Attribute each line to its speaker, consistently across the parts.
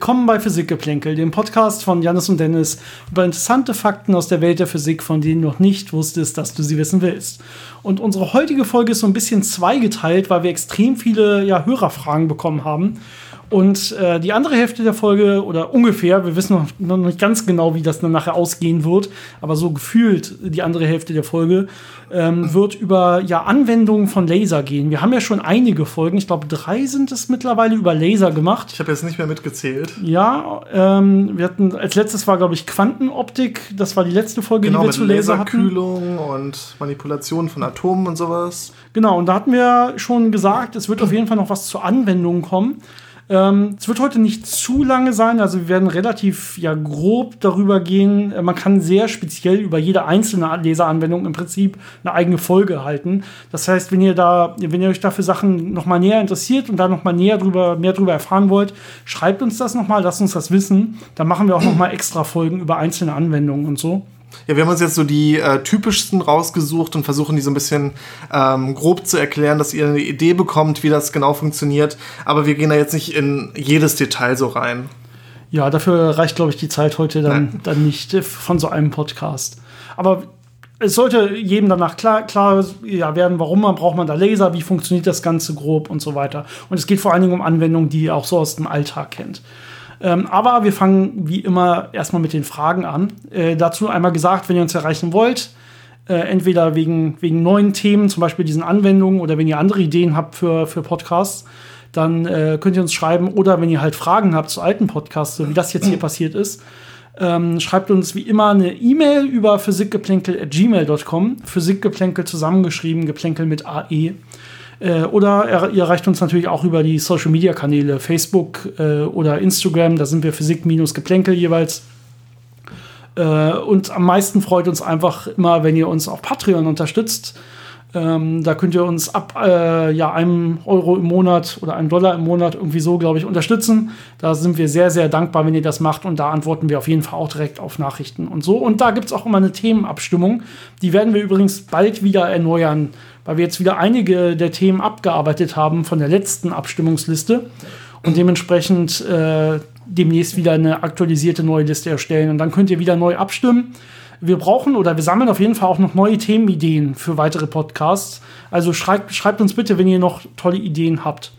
Speaker 1: Willkommen bei Physikgeplänkel, dem Podcast von Janis und Dennis über interessante Fakten aus der Welt der Physik, von denen du noch nicht wusstest, dass du sie wissen willst. Und unsere heutige Folge ist so ein bisschen zweigeteilt, weil wir extrem viele ja, Hörerfragen bekommen haben. Und äh, die andere Hälfte der Folge, oder ungefähr, wir wissen noch, noch nicht ganz genau, wie das dann nachher ausgehen wird, aber so gefühlt die andere Hälfte der Folge, ähm, wird über ja, Anwendungen von Laser gehen. Wir haben ja schon einige Folgen, ich glaube drei sind es mittlerweile über Laser gemacht.
Speaker 2: Ich habe jetzt nicht mehr mitgezählt.
Speaker 1: Ja, ähm, wir hatten als letztes war, glaube ich, Quantenoptik. Das war die letzte Folge,
Speaker 2: genau,
Speaker 1: die wir zu Laser hatten.
Speaker 2: Laserkühlung und Manipulation von Atomen und sowas.
Speaker 1: Genau, und da hatten wir schon gesagt, es wird auf jeden Fall noch was zur Anwendung kommen. Ähm, es wird heute nicht zu lange sein, also wir werden relativ ja, grob darüber gehen. Äh, man kann sehr speziell über jede einzelne Leseranwendung im Prinzip eine eigene Folge halten. Das heißt, wenn ihr da, wenn ihr euch dafür Sachen noch mal näher interessiert und da noch mal näher drüber, mehr drüber erfahren wollt, schreibt uns das noch mal, lasst uns das wissen. Dann machen wir auch noch mal extra Folgen über einzelne Anwendungen und so.
Speaker 2: Ja, wir haben uns jetzt so die äh, typischsten rausgesucht und versuchen die so ein bisschen ähm, grob zu erklären, dass ihr eine Idee bekommt, wie das genau funktioniert. Aber wir gehen da jetzt nicht in jedes Detail so rein.
Speaker 1: Ja, dafür reicht, glaube ich, die Zeit heute dann, dann nicht äh, von so einem Podcast. Aber es sollte jedem danach klar, klar ja, werden, warum man braucht man da Laser, wie funktioniert das Ganze grob und so weiter. Und es geht vor allen Dingen um Anwendungen, die ihr auch so aus dem Alltag kennt. Ähm, aber wir fangen wie immer erstmal mit den Fragen an. Äh, dazu einmal gesagt, wenn ihr uns erreichen wollt, äh, entweder wegen, wegen neuen Themen, zum Beispiel diesen Anwendungen, oder wenn ihr andere Ideen habt für, für Podcasts, dann äh, könnt ihr uns schreiben. Oder wenn ihr halt Fragen habt zu alten Podcasts, so wie das jetzt hier passiert ist, ähm, schreibt uns wie immer eine E-Mail über physikgeplänkel.gmail.com. Physikgeplänkel zusammengeschrieben, Geplänkel mit AE. Äh, oder er, ihr erreicht uns natürlich auch über die Social Media Kanäle, Facebook äh, oder Instagram. Da sind wir Physik-Geplänkel jeweils. Äh, und am meisten freut uns einfach immer, wenn ihr uns auf Patreon unterstützt. Ähm, da könnt ihr uns ab äh, ja, einem Euro im Monat oder einem Dollar im Monat irgendwie so, glaube ich, unterstützen. Da sind wir sehr, sehr dankbar, wenn ihr das macht. Und da antworten wir auf jeden Fall auch direkt auf Nachrichten und so. Und da gibt es auch immer eine Themenabstimmung. Die werden wir übrigens bald wieder erneuern weil wir jetzt wieder einige der Themen abgearbeitet haben von der letzten Abstimmungsliste und dementsprechend äh, demnächst wieder eine aktualisierte neue Liste erstellen. Und dann könnt ihr wieder neu abstimmen. Wir brauchen oder wir sammeln auf jeden Fall auch noch neue Themenideen für weitere Podcasts. Also schreibt, schreibt uns bitte, wenn ihr noch tolle Ideen habt.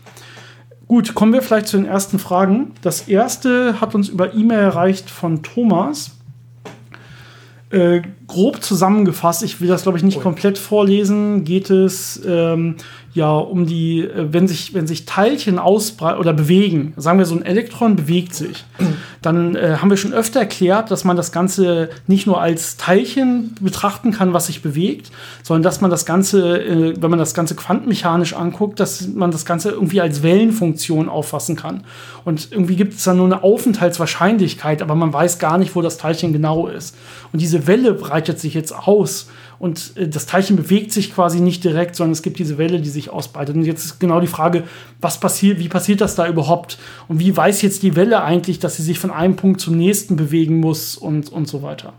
Speaker 1: Gut, kommen wir vielleicht zu den ersten Fragen. Das erste hat uns über E-Mail erreicht von Thomas. Äh, grob zusammengefasst, ich will das glaube ich nicht oh. komplett vorlesen, geht es ähm, ja um die, äh, wenn sich, wenn sich Teilchen ausbreiten oder bewegen, sagen wir so ein Elektron bewegt sich, dann äh, haben wir schon öfter erklärt, dass man das Ganze nicht nur als Teilchen betrachten kann, was sich bewegt, sondern dass man das Ganze, äh, wenn man das Ganze quantenmechanisch anguckt, dass man das Ganze irgendwie als Wellenfunktion auffassen kann. Und irgendwie gibt es da nur eine Aufenthaltswahrscheinlichkeit, aber man weiß gar nicht, wo das Teilchen genau ist. Und diese Welle breitet sich jetzt aus und äh, das Teilchen bewegt sich quasi nicht direkt, sondern es gibt diese Welle, die sich ausbreitet. Und jetzt ist genau die Frage, was passiert, wie passiert das da überhaupt? Und wie weiß jetzt die Welle eigentlich, dass sie sich von einem Punkt zum nächsten bewegen muss und, und so weiter?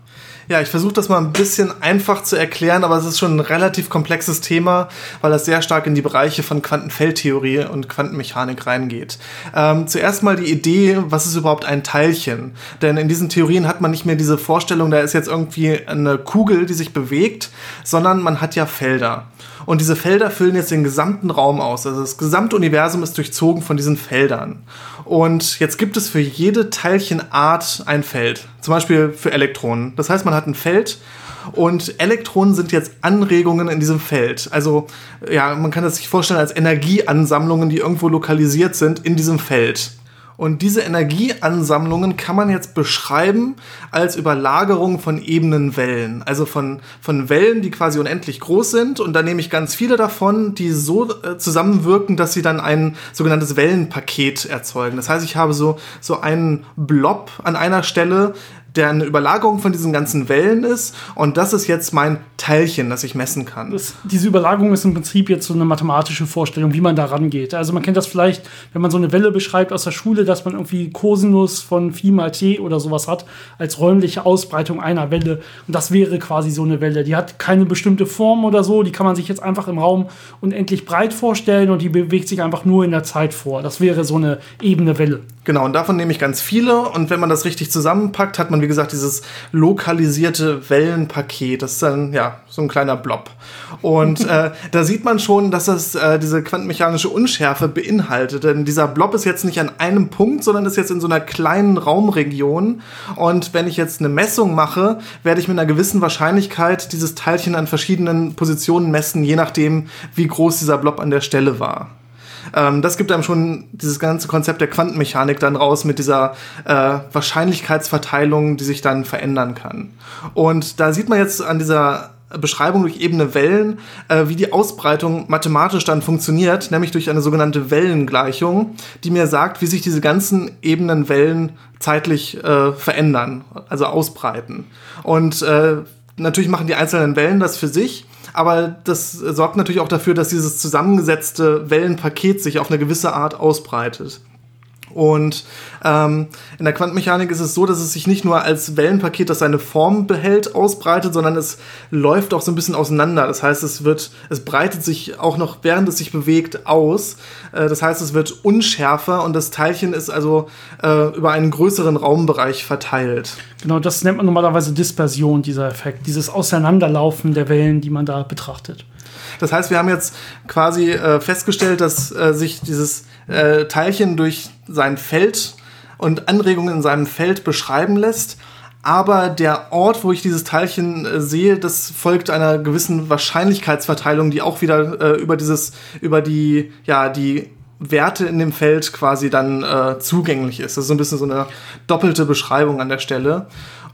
Speaker 2: Ja, ich versuche das mal ein bisschen einfach zu erklären, aber es ist schon ein relativ komplexes Thema, weil das sehr stark in die Bereiche von Quantenfeldtheorie und Quantenmechanik reingeht. Ähm, zuerst mal die Idee, was ist überhaupt ein Teilchen? Denn in diesen Theorien hat man nicht mehr diese Vorstellung, da ist jetzt irgendwie eine Kugel, die sich bewegt, sondern man hat ja Felder. Und diese Felder füllen jetzt den gesamten Raum aus. Also das gesamte Universum ist durchzogen von diesen Feldern. Und jetzt gibt es für jede Teilchenart ein Feld. Zum Beispiel für Elektronen. Das heißt, man hat ein Feld und Elektronen sind jetzt Anregungen in diesem Feld. Also, ja, man kann das sich vorstellen als Energieansammlungen, die irgendwo lokalisiert sind in diesem Feld. Und diese Energieansammlungen kann man jetzt beschreiben als Überlagerung von ebenen Wellen. Also von, von Wellen, die quasi unendlich groß sind. Und da nehme ich ganz viele davon, die so äh, zusammenwirken, dass sie dann ein sogenanntes Wellenpaket erzeugen. Das heißt, ich habe so, so einen Blob an einer Stelle, der eine Überlagerung von diesen ganzen Wellen ist. Und das ist jetzt mein Teilchen, das ich messen kann.
Speaker 1: Das, diese Überlagerung ist im Prinzip jetzt so eine mathematische Vorstellung, wie man da rangeht. Also man kennt das vielleicht, wenn man so eine Welle beschreibt aus der Schule, dass man irgendwie Cosinus von Phi mal t oder sowas hat, als räumliche Ausbreitung einer Welle. Und das wäre quasi so eine Welle. Die hat keine bestimmte Form oder so, die kann man sich jetzt einfach im Raum unendlich breit vorstellen und die bewegt sich einfach nur in der Zeit vor. Das wäre so eine ebene Welle.
Speaker 2: Genau, und davon nehme ich ganz viele. Und wenn man das richtig zusammenpackt, hat man, wie gesagt, dieses lokalisierte Wellenpaket. Das ist dann, ja, so ein kleiner Blob. Und äh, da sieht man schon, dass das äh, diese quantenmechanische Unschärfe beinhaltet. Denn dieser Blob ist jetzt nicht an einem Punkt, sondern ist jetzt in so einer kleinen Raumregion. Und wenn ich jetzt eine Messung mache, werde ich mit einer gewissen Wahrscheinlichkeit dieses Teilchen an verschiedenen Positionen messen, je nachdem, wie groß dieser Blob an der Stelle war. Ähm, das gibt einem schon dieses ganze Konzept der Quantenmechanik dann raus mit dieser äh, Wahrscheinlichkeitsverteilung, die sich dann verändern kann. Und da sieht man jetzt an dieser Beschreibung durch ebene Wellen, äh, wie die Ausbreitung mathematisch dann funktioniert, nämlich durch eine sogenannte Wellengleichung, die mir sagt, wie sich diese ganzen ebenen Wellen zeitlich äh, verändern, also ausbreiten. Und äh, natürlich machen die einzelnen Wellen das für sich, aber das sorgt natürlich auch dafür, dass dieses zusammengesetzte Wellenpaket sich auf eine gewisse Art ausbreitet. Und ähm, in der Quantenmechanik ist es so, dass es sich nicht nur als Wellenpaket, das seine Form behält, ausbreitet, sondern es läuft auch so ein bisschen auseinander. Das heißt, es wird, es breitet sich auch noch, während es sich bewegt, aus. Äh, das heißt, es wird unschärfer und das Teilchen ist also äh, über einen größeren Raumbereich verteilt.
Speaker 1: Genau, das nennt man normalerweise Dispersion, dieser Effekt, dieses Auseinanderlaufen der Wellen, die man da betrachtet.
Speaker 2: Das heißt, wir haben jetzt quasi äh, festgestellt, dass äh, sich dieses äh, Teilchen durch sein Feld und Anregungen in seinem Feld beschreiben lässt. Aber der Ort, wo ich dieses Teilchen äh, sehe, das folgt einer gewissen Wahrscheinlichkeitsverteilung, die auch wieder äh, über dieses, über die, ja, die Werte in dem Feld quasi dann äh, zugänglich ist. Das ist so ein bisschen so eine doppelte Beschreibung an der Stelle.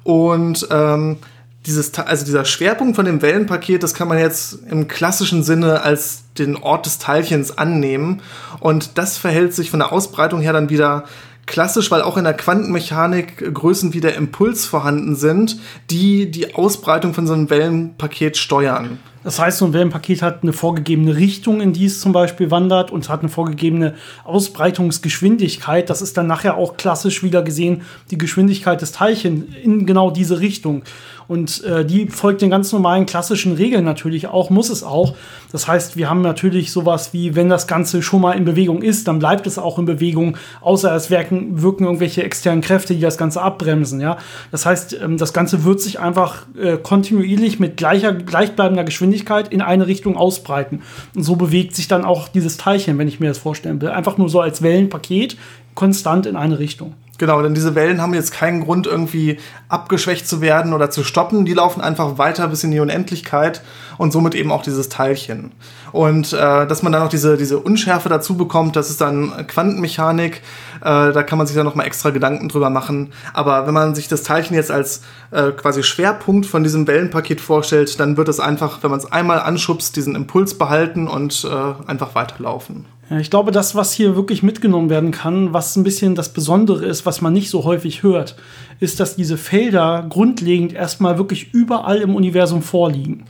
Speaker 2: Und ähm, dieses, also dieser Schwerpunkt von dem Wellenpaket, das kann man jetzt im klassischen Sinne als den Ort des Teilchens annehmen. Und das verhält sich von der Ausbreitung her dann wieder klassisch, weil auch in der Quantenmechanik Größen wie der Impuls vorhanden sind, die die Ausbreitung von so einem Wellenpaket steuern.
Speaker 1: Das heißt, so ein Wellenpaket hat eine vorgegebene Richtung, in die es zum Beispiel wandert und hat eine vorgegebene Ausbreitungsgeschwindigkeit. Das ist dann nachher auch klassisch wieder gesehen die Geschwindigkeit des Teilchens in genau diese Richtung. Und äh, die folgt den ganz normalen klassischen Regeln natürlich auch, muss es auch. Das heißt, wir haben natürlich sowas wie, wenn das Ganze schon mal in Bewegung ist, dann bleibt es auch in Bewegung, außer es wirken, wirken irgendwelche externen Kräfte, die das Ganze abbremsen. Ja? Das heißt, ähm, das Ganze wird sich einfach äh, kontinuierlich mit gleicher, gleichbleibender Geschwindigkeit in eine Richtung ausbreiten. Und so bewegt sich dann auch dieses Teilchen, wenn ich mir das vorstellen will. Einfach nur so als Wellenpaket konstant in eine Richtung.
Speaker 2: Genau, denn diese Wellen haben jetzt keinen Grund, irgendwie abgeschwächt zu werden oder zu stoppen. Die laufen einfach weiter bis in die Unendlichkeit und somit eben auch dieses Teilchen. Und äh, dass man dann noch diese, diese Unschärfe dazu bekommt, das ist dann Quantenmechanik. Äh, da kann man sich dann nochmal extra Gedanken drüber machen. Aber wenn man sich das Teilchen jetzt als äh, quasi Schwerpunkt von diesem Wellenpaket vorstellt, dann wird es einfach, wenn man es einmal anschubst, diesen Impuls behalten und äh, einfach weiterlaufen.
Speaker 1: Ja, ich glaube, das, was hier wirklich mitgenommen werden kann, was ein bisschen das Besondere ist, was man nicht so häufig hört, ist, dass diese Felder grundlegend erstmal wirklich überall im Universum vorliegen.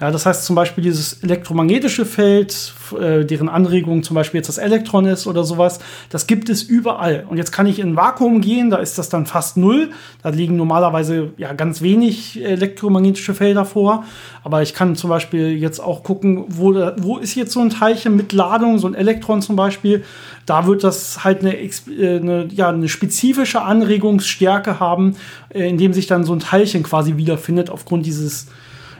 Speaker 1: Ja, das heißt zum Beispiel dieses elektromagnetische Feld, äh, deren Anregung zum Beispiel jetzt das Elektron ist oder sowas, das gibt es überall. Und jetzt kann ich in ein Vakuum gehen, da ist das dann fast null. Da liegen normalerweise ja ganz wenig elektromagnetische Felder vor. Aber ich kann zum Beispiel jetzt auch gucken, wo, wo ist jetzt so ein Teilchen mit Ladung, so ein Elektron zum Beispiel. Da wird das halt eine, äh, eine, ja, eine spezifische Anregungsstärke haben, äh, in dem sich dann so ein Teilchen quasi wiederfindet aufgrund dieses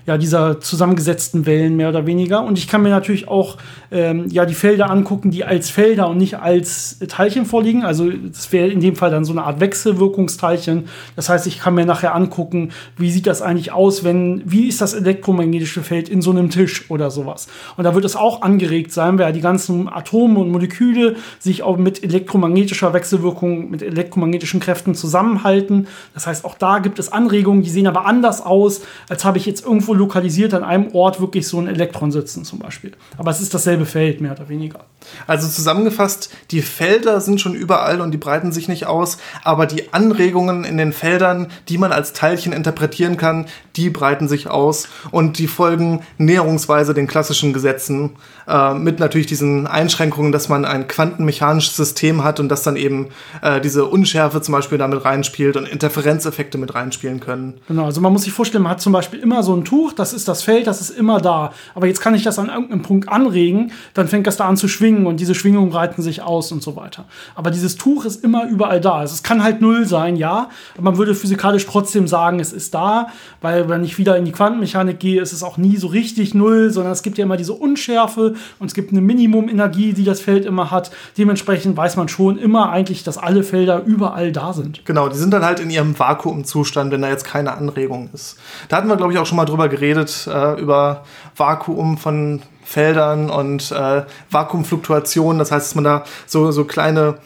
Speaker 1: ja, dieser zusammengesetzten Wellen mehr oder weniger. Und ich kann mir natürlich auch ähm, ja, die Felder angucken, die als Felder und nicht als Teilchen vorliegen. Also das wäre in dem Fall dann so eine Art Wechselwirkungsteilchen. Das heißt, ich kann mir nachher angucken, wie sieht das eigentlich aus, wenn, wie ist das elektromagnetische Feld in so einem Tisch oder sowas. Und da wird es auch angeregt sein, weil die ganzen Atome und Moleküle sich auch mit elektromagnetischer Wechselwirkung, mit elektromagnetischen Kräften zusammenhalten. Das heißt, auch da gibt es Anregungen, die sehen aber anders aus, als habe ich jetzt irgendwo lokalisiert an einem Ort wirklich so ein Elektron sitzen zum Beispiel. Aber es ist dasselbe Feld, mehr oder weniger.
Speaker 2: Also zusammengefasst, die Felder sind schon überall und die breiten sich nicht aus, aber die Anregungen in den Feldern, die man als Teilchen interpretieren kann, die breiten sich aus und die folgen näherungsweise den klassischen Gesetzen äh, mit natürlich diesen Einschränkungen, dass man ein quantenmechanisches System hat und dass dann eben äh, diese Unschärfe zum Beispiel damit reinspielt und Interferenzeffekte mit reinspielen können.
Speaker 1: Genau, also man muss sich vorstellen, man hat zum Beispiel immer so ein Tuch, das ist das Feld, das ist immer da. Aber jetzt kann ich das an irgendeinem Punkt anregen, dann fängt das da an zu schwingen und diese Schwingungen breiten sich aus und so weiter. Aber dieses Tuch ist immer überall da. Also es kann halt null sein, ja, aber man würde physikalisch trotzdem sagen, es ist da, weil wenn ich wieder in die Quantenmechanik gehe, ist es auch nie so richtig null, sondern es gibt ja immer diese Unschärfe und es gibt eine Minimumenergie, die das Feld immer hat. Dementsprechend weiß man schon immer eigentlich, dass alle Felder überall da sind.
Speaker 2: Genau, die sind dann halt in ihrem Vakuumzustand, wenn da jetzt keine Anregung ist. Da hatten wir, glaube ich, auch schon mal drüber geredet, äh, über Vakuum von Feldern und äh, Vakuumfluktuationen. Das heißt, dass man da so, so kleine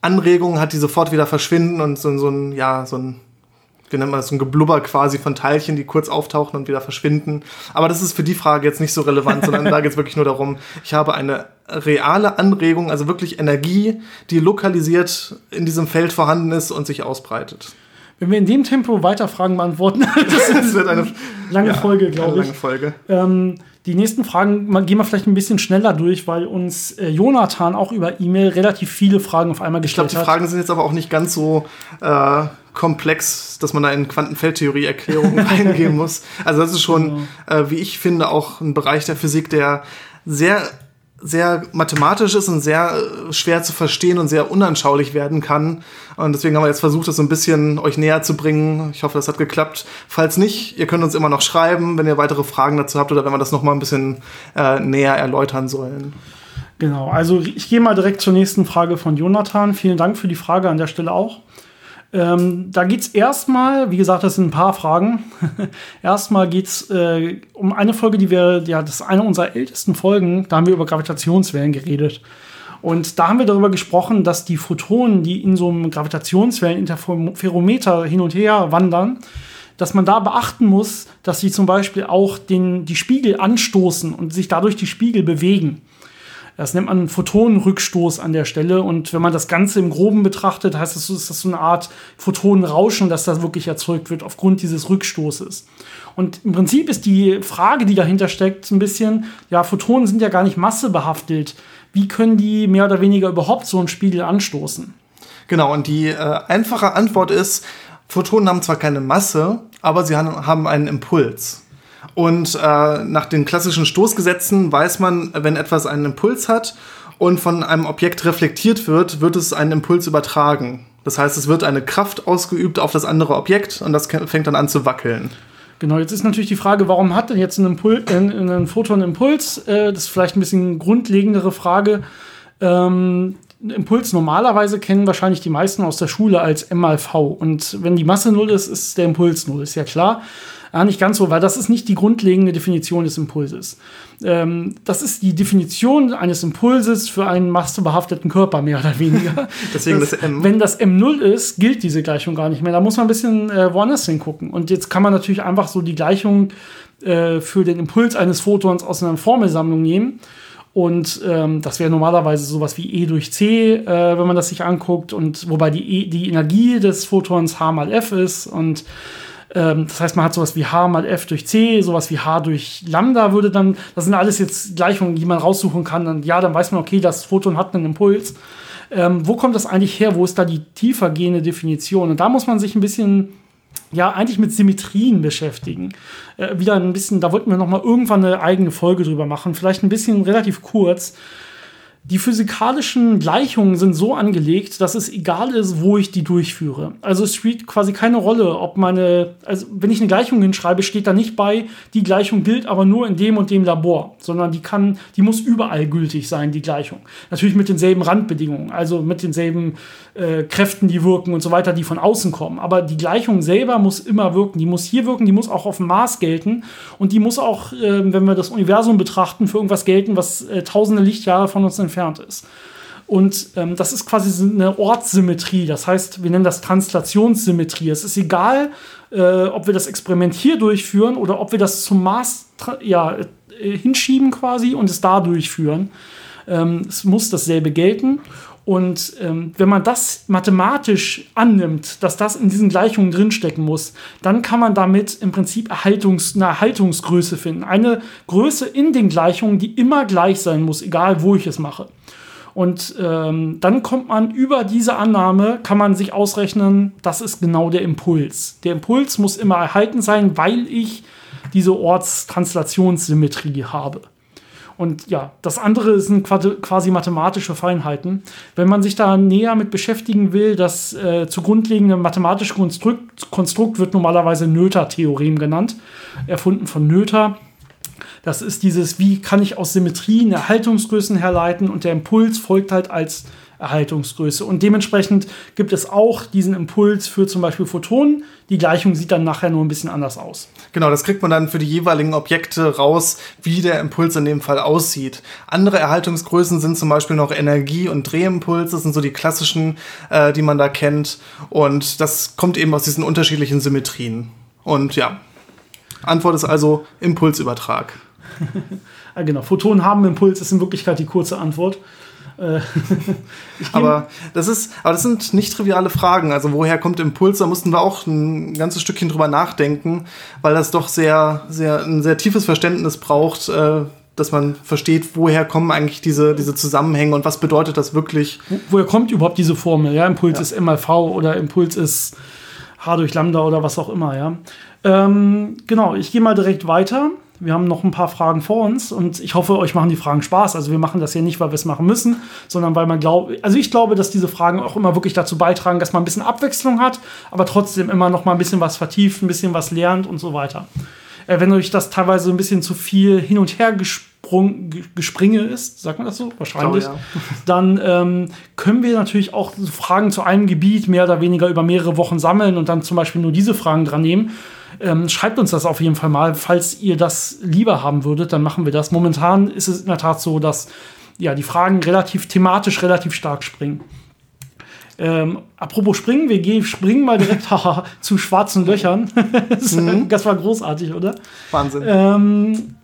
Speaker 2: Anregungen hat, die sofort wieder verschwinden und so, so ein, ja, so ein wie nennt man das, so ein Geblubber quasi von Teilchen, die kurz auftauchen und wieder verschwinden. Aber das ist für die Frage jetzt nicht so relevant, sondern da geht es wirklich nur darum, ich habe eine reale Anregung, also wirklich Energie, die lokalisiert in diesem Feld vorhanden ist und sich ausbreitet.
Speaker 1: Wenn wir in dem Tempo weiter Fragen beantworten, das, wird eine lange ja, Folge, glaube ich. Lange
Speaker 2: Folge.
Speaker 1: Ähm, die nächsten Fragen gehen wir vielleicht ein bisschen schneller durch, weil uns äh, Jonathan auch über E-Mail relativ viele Fragen auf einmal gestellt
Speaker 2: hat. Ich glaube, die Fragen sind jetzt aber auch nicht ganz so äh, komplex, dass man da in Quantenfeldtheorie-Erklärungen reingehen muss. Also das ist schon, genau. äh, wie ich finde, auch ein Bereich der Physik, der sehr sehr mathematisch ist und sehr äh, schwer zu verstehen und sehr unanschaulich werden kann. Und deswegen haben wir jetzt versucht, das so ein bisschen euch näher zu bringen. Ich hoffe, das hat geklappt. Falls nicht, ihr könnt uns immer noch schreiben, wenn ihr weitere Fragen dazu habt oder wenn wir das noch mal ein bisschen äh, näher erläutern sollen.
Speaker 1: Genau, also ich gehe mal direkt zur nächsten Frage von Jonathan. Vielen Dank für die Frage an der Stelle auch. Ähm, da geht es erstmal, wie gesagt, das sind ein paar Fragen. erstmal geht es äh, um eine Folge, die wir, ja, das ist eine unserer ältesten Folgen, da haben wir über Gravitationswellen geredet. Und da haben wir darüber gesprochen, dass die Photonen, die in so einem Gravitationswelleninterferometer hin und her wandern, dass man da beachten muss, dass sie zum Beispiel auch den, die Spiegel anstoßen und sich dadurch die Spiegel bewegen. Das nennt man Photonenrückstoß an der Stelle. Und wenn man das Ganze im Groben betrachtet, heißt das, ist das so eine Art Photonenrauschen, das da wirklich erzeugt wird aufgrund dieses Rückstoßes. Und im Prinzip ist die Frage, die dahinter steckt, ein bisschen, ja, Photonen sind ja gar nicht massebehaftet. Wie können die mehr oder weniger überhaupt so einen Spiegel anstoßen?
Speaker 2: Genau, und die äh, einfache Antwort ist, Photonen haben zwar keine Masse, aber sie haben einen Impuls. Und äh, nach den klassischen Stoßgesetzen weiß man, wenn etwas einen Impuls hat und von einem Objekt reflektiert wird, wird es einen Impuls übertragen. Das heißt, es wird eine Kraft ausgeübt auf das andere Objekt und das fängt dann an zu wackeln.
Speaker 1: Genau, jetzt ist natürlich die Frage, warum hat denn jetzt ein, Impul äh, ein Photon Impuls? Äh, das ist vielleicht ein bisschen grundlegendere Frage. Ähm, Impuls normalerweise kennen wahrscheinlich die meisten aus der Schule als M mal V. Und wenn die Masse null ist, ist der Impuls null, ist ja klar. Ja, nicht ganz so, weil das ist nicht die grundlegende Definition des Impulses. Ähm, das ist die Definition eines Impulses für einen massebehafteten Körper, mehr oder weniger.
Speaker 2: Deswegen das, das, M.
Speaker 1: Wenn das M 0 ist, gilt diese Gleichung gar nicht mehr. Da muss man ein bisschen äh, woanders hingucken. Und jetzt kann man natürlich einfach so die Gleichung äh, für den Impuls eines Photons aus einer Formelsammlung nehmen. Und ähm, das wäre normalerweise sowas wie E durch C, äh, wenn man das sich anguckt. Und wobei die, e, die Energie des Photons H mal F ist. Und ähm, das heißt, man hat sowas wie H mal F durch C, sowas wie H durch Lambda würde dann, das sind alles jetzt Gleichungen, die man raussuchen kann. Und ja, dann weiß man, okay, das Photon hat einen Impuls. Ähm, wo kommt das eigentlich her? Wo ist da die tiefer gehende Definition? Und da muss man sich ein bisschen, ja, eigentlich mit Symmetrien beschäftigen. Äh, wieder ein bisschen, da wollten wir noch mal irgendwann eine eigene Folge drüber machen. Vielleicht ein bisschen relativ kurz die physikalischen Gleichungen sind so angelegt, dass es egal ist, wo ich die durchführe. Also es spielt quasi keine Rolle, ob meine, also wenn ich eine Gleichung hinschreibe, steht da nicht bei, die Gleichung gilt aber nur in dem und dem Labor, sondern die kann, die muss überall gültig sein, die Gleichung. Natürlich mit denselben Randbedingungen, also mit denselben äh, Kräften, die wirken und so weiter, die von außen kommen. Aber die Gleichung selber muss immer wirken. Die muss hier wirken, die muss auch auf dem Mars gelten und die muss auch, äh, wenn wir das Universum betrachten, für irgendwas gelten, was äh, tausende Lichtjahre von uns entfernt entfernt ist. Und ähm, das ist quasi eine Ortssymmetrie. Das heißt, wir nennen das Translationssymmetrie. Es ist egal, äh, ob wir das Experiment hier durchführen oder ob wir das zum Mars ja, äh, hinschieben quasi und es da durchführen. Ähm, es muss dasselbe gelten. Und ähm, wenn man das mathematisch annimmt, dass das in diesen Gleichungen drinstecken muss, dann kann man damit im Prinzip Erhaltungs eine Erhaltungsgröße finden. Eine Größe in den Gleichungen, die immer gleich sein muss, egal wo ich es mache. Und ähm, dann kommt man über diese Annahme, kann man sich ausrechnen, das ist genau der Impuls. Der Impuls muss immer erhalten sein, weil ich diese Ortstranslationssymmetrie habe. Und ja, das andere sind quasi mathematische Feinheiten. Wenn man sich da näher mit beschäftigen will, das äh, zugrundliegende mathematische Konstrukt, Konstrukt wird normalerweise Noether-Theorem genannt, erfunden von Noether. Das ist dieses, wie kann ich aus Symmetrien Erhaltungsgrößen herleiten und der Impuls folgt halt als Erhaltungsgröße. Und dementsprechend gibt es auch diesen Impuls für zum Beispiel Photonen. Die Gleichung sieht dann nachher nur ein bisschen anders aus.
Speaker 2: Genau, das kriegt man dann für die jeweiligen Objekte raus, wie der Impuls in dem Fall aussieht. Andere Erhaltungsgrößen sind zum Beispiel noch Energie- und Drehimpulse, das sind so die klassischen, äh, die man da kennt. Und das kommt eben aus diesen unterschiedlichen Symmetrien. Und ja, Antwort ist also Impulsübertrag.
Speaker 1: ja, genau, Photonen haben Impuls, ist in Wirklichkeit die kurze Antwort.
Speaker 2: Äh, aber das ist, aber das sind nicht triviale Fragen. Also woher kommt Impuls? Da mussten wir auch ein ganzes Stückchen drüber nachdenken, weil das doch sehr, sehr ein sehr tiefes Verständnis braucht, äh, dass man versteht, woher kommen eigentlich diese, diese Zusammenhänge und was bedeutet das wirklich.
Speaker 1: Wo, woher kommt überhaupt diese Formel? Ja, Impuls ja. ist MLV oder Impuls ist H durch Lambda oder was auch immer, ja. Ähm, genau, ich gehe mal direkt weiter. Wir haben noch ein paar Fragen vor uns und ich hoffe, euch machen die Fragen Spaß. Also wir machen das ja nicht, weil wir es machen müssen, sondern weil man glaubt, also ich glaube, dass diese Fragen auch immer wirklich dazu beitragen, dass man ein bisschen Abwechslung hat, aber trotzdem immer noch mal ein bisschen was vertieft, ein bisschen was lernt und so weiter. Äh, wenn euch das teilweise ein bisschen zu viel hin und her gesprung, Gespringe ist, sagt man das so? Wahrscheinlich. Glaube, ja. Dann ähm, können wir natürlich auch Fragen zu einem Gebiet mehr oder weniger über mehrere Wochen sammeln und dann zum Beispiel nur diese Fragen dran nehmen. Ähm, schreibt uns das auf jeden Fall mal. Falls ihr das lieber haben würdet, dann machen wir das. Momentan ist es in der Tat so, dass ja, die Fragen relativ thematisch relativ stark springen. Ähm, apropos springen, wir gehen, springen mal direkt zu schwarzen Löchern. das, mhm. das, war großartig, oder?
Speaker 2: Wahnsinn.
Speaker 1: Ähm,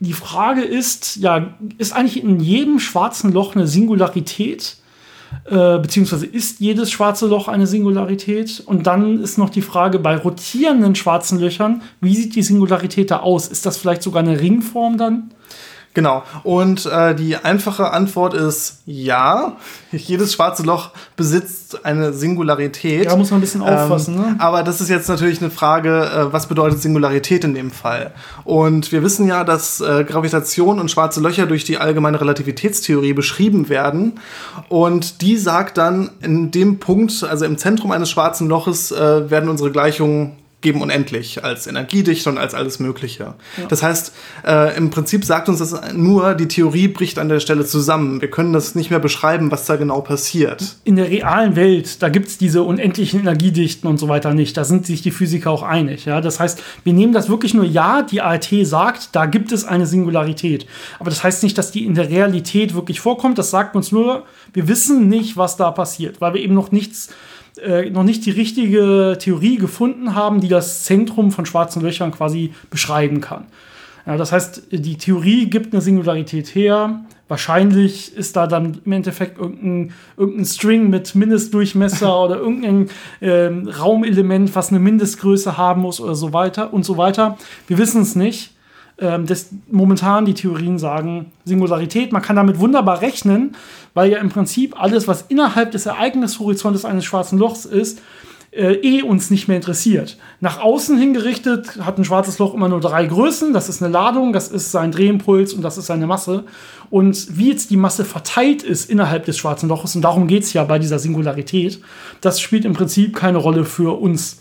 Speaker 1: die Frage ist, ja, ist eigentlich in jedem schwarzen Loch eine Singularität? Äh, beziehungsweise ist jedes schwarze Loch eine Singularität? Und dann ist noch die Frage bei rotierenden schwarzen Löchern, wie sieht die Singularität da aus? Ist das vielleicht sogar eine Ringform dann?
Speaker 2: Genau. Und äh, die einfache Antwort ist ja. Jedes schwarze Loch besitzt eine Singularität.
Speaker 1: Ja, muss man ein bisschen aufpassen. Ähm, ne?
Speaker 2: Aber das ist jetzt natürlich eine Frage, äh, was bedeutet Singularität in dem Fall? Und wir wissen ja, dass äh, Gravitation und schwarze Löcher durch die allgemeine Relativitätstheorie beschrieben werden. Und die sagt dann, in dem Punkt, also im Zentrum eines schwarzen Loches, äh, werden unsere Gleichungen geben unendlich als Energiedichte und als alles Mögliche. Ja. Das heißt, äh, im Prinzip sagt uns das nur, die Theorie bricht an der Stelle zusammen. Wir können das nicht mehr beschreiben, was da genau passiert.
Speaker 1: In der realen Welt, da gibt es diese unendlichen Energiedichten und so weiter nicht. Da sind sich die Physiker auch einig. Ja? Das heißt, wir nehmen das wirklich nur, ja, die ART sagt, da gibt es eine Singularität. Aber das heißt nicht, dass die in der Realität wirklich vorkommt. Das sagt uns nur, wir wissen nicht, was da passiert, weil wir eben noch nichts äh, noch nicht die richtige Theorie gefunden haben, die das Zentrum von schwarzen Löchern quasi beschreiben kann. Ja, das heißt, die Theorie gibt eine Singularität her. Wahrscheinlich ist da dann im Endeffekt irgendein, irgendein String mit Mindestdurchmesser oder irgendein äh, Raumelement, was eine Mindestgröße haben muss oder so weiter und so weiter. Wir wissen es nicht. Ähm, das, momentan die Theorien sagen Singularität. Man kann damit wunderbar rechnen, weil ja im Prinzip alles, was innerhalb des Ereignishorizontes eines schwarzen Lochs ist, äh, eh uns nicht mehr interessiert. Nach außen hingerichtet hat ein schwarzes Loch immer nur drei Größen. Das ist eine Ladung, das ist sein Drehimpuls und das ist seine Masse. Und wie jetzt die Masse verteilt ist innerhalb des schwarzen Loches, und darum geht es ja bei dieser Singularität, das spielt im Prinzip keine Rolle für uns.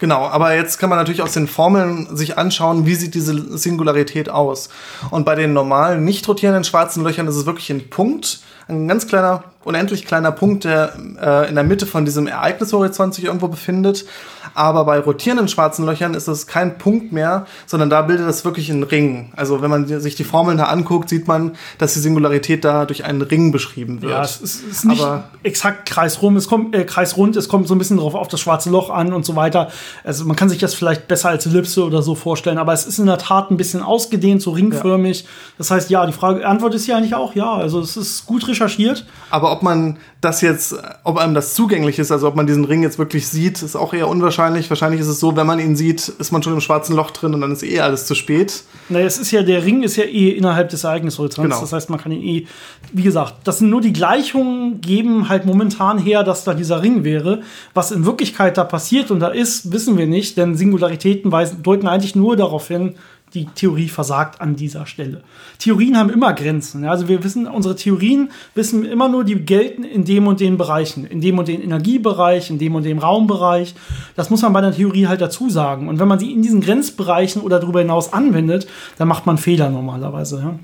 Speaker 2: Genau, aber jetzt kann man natürlich aus den Formeln sich anschauen, wie sieht diese Singularität aus. Und bei den normalen, nicht rotierenden schwarzen Löchern ist es wirklich ein Punkt, ein ganz kleiner, unendlich kleiner Punkt, der äh, in der Mitte von diesem Ereignishorizont sich irgendwo befindet. Aber bei rotierenden schwarzen Löchern ist das kein Punkt mehr, sondern da bildet das wirklich einen Ring. Also wenn man sich die Formeln da anguckt, sieht man, dass die Singularität da durch einen Ring beschrieben wird.
Speaker 1: Ja, es ist, ist nicht Aber exakt kreisrum, es kommt äh, kreisrund, es kommt so ein bisschen drauf auf das schwarze Loch an und so weiter. Also man kann sich das vielleicht besser als Ellipse oder so vorstellen, aber es ist in der Tat ein bisschen ausgedehnt, so ringförmig. Ja. Das heißt, ja, die Frage, Antwort ist ja eigentlich auch ja. Also es ist gut recherchiert.
Speaker 2: Aber ob man das jetzt, ob einem das zugänglich ist, also ob man diesen Ring jetzt wirklich sieht, ist auch eher unwahrscheinlich. Wahrscheinlich ist es so, wenn man ihn sieht, ist man schon im schwarzen Loch drin und dann ist eh alles zu spät.
Speaker 1: Naja, es ist ja, der Ring ist ja eh innerhalb des Ereignishorizonts. Genau. Das heißt, man kann ihn eh, wie gesagt, das sind nur die Gleichungen, geben halt momentan her, dass da dieser Ring wäre. Was in Wirklichkeit da passiert und da ist, wissen wir nicht, denn Singularitäten weisen, deuten eigentlich nur darauf hin, die Theorie versagt an dieser Stelle. Theorien haben immer Grenzen. Also wir wissen, unsere Theorien wissen immer nur, die gelten in dem und den Bereichen, in dem und den Energiebereich, in dem und dem Raumbereich. Das muss man bei der Theorie halt dazu sagen. Und wenn man sie in diesen Grenzbereichen oder darüber hinaus anwendet, dann macht man Fehler normalerweise.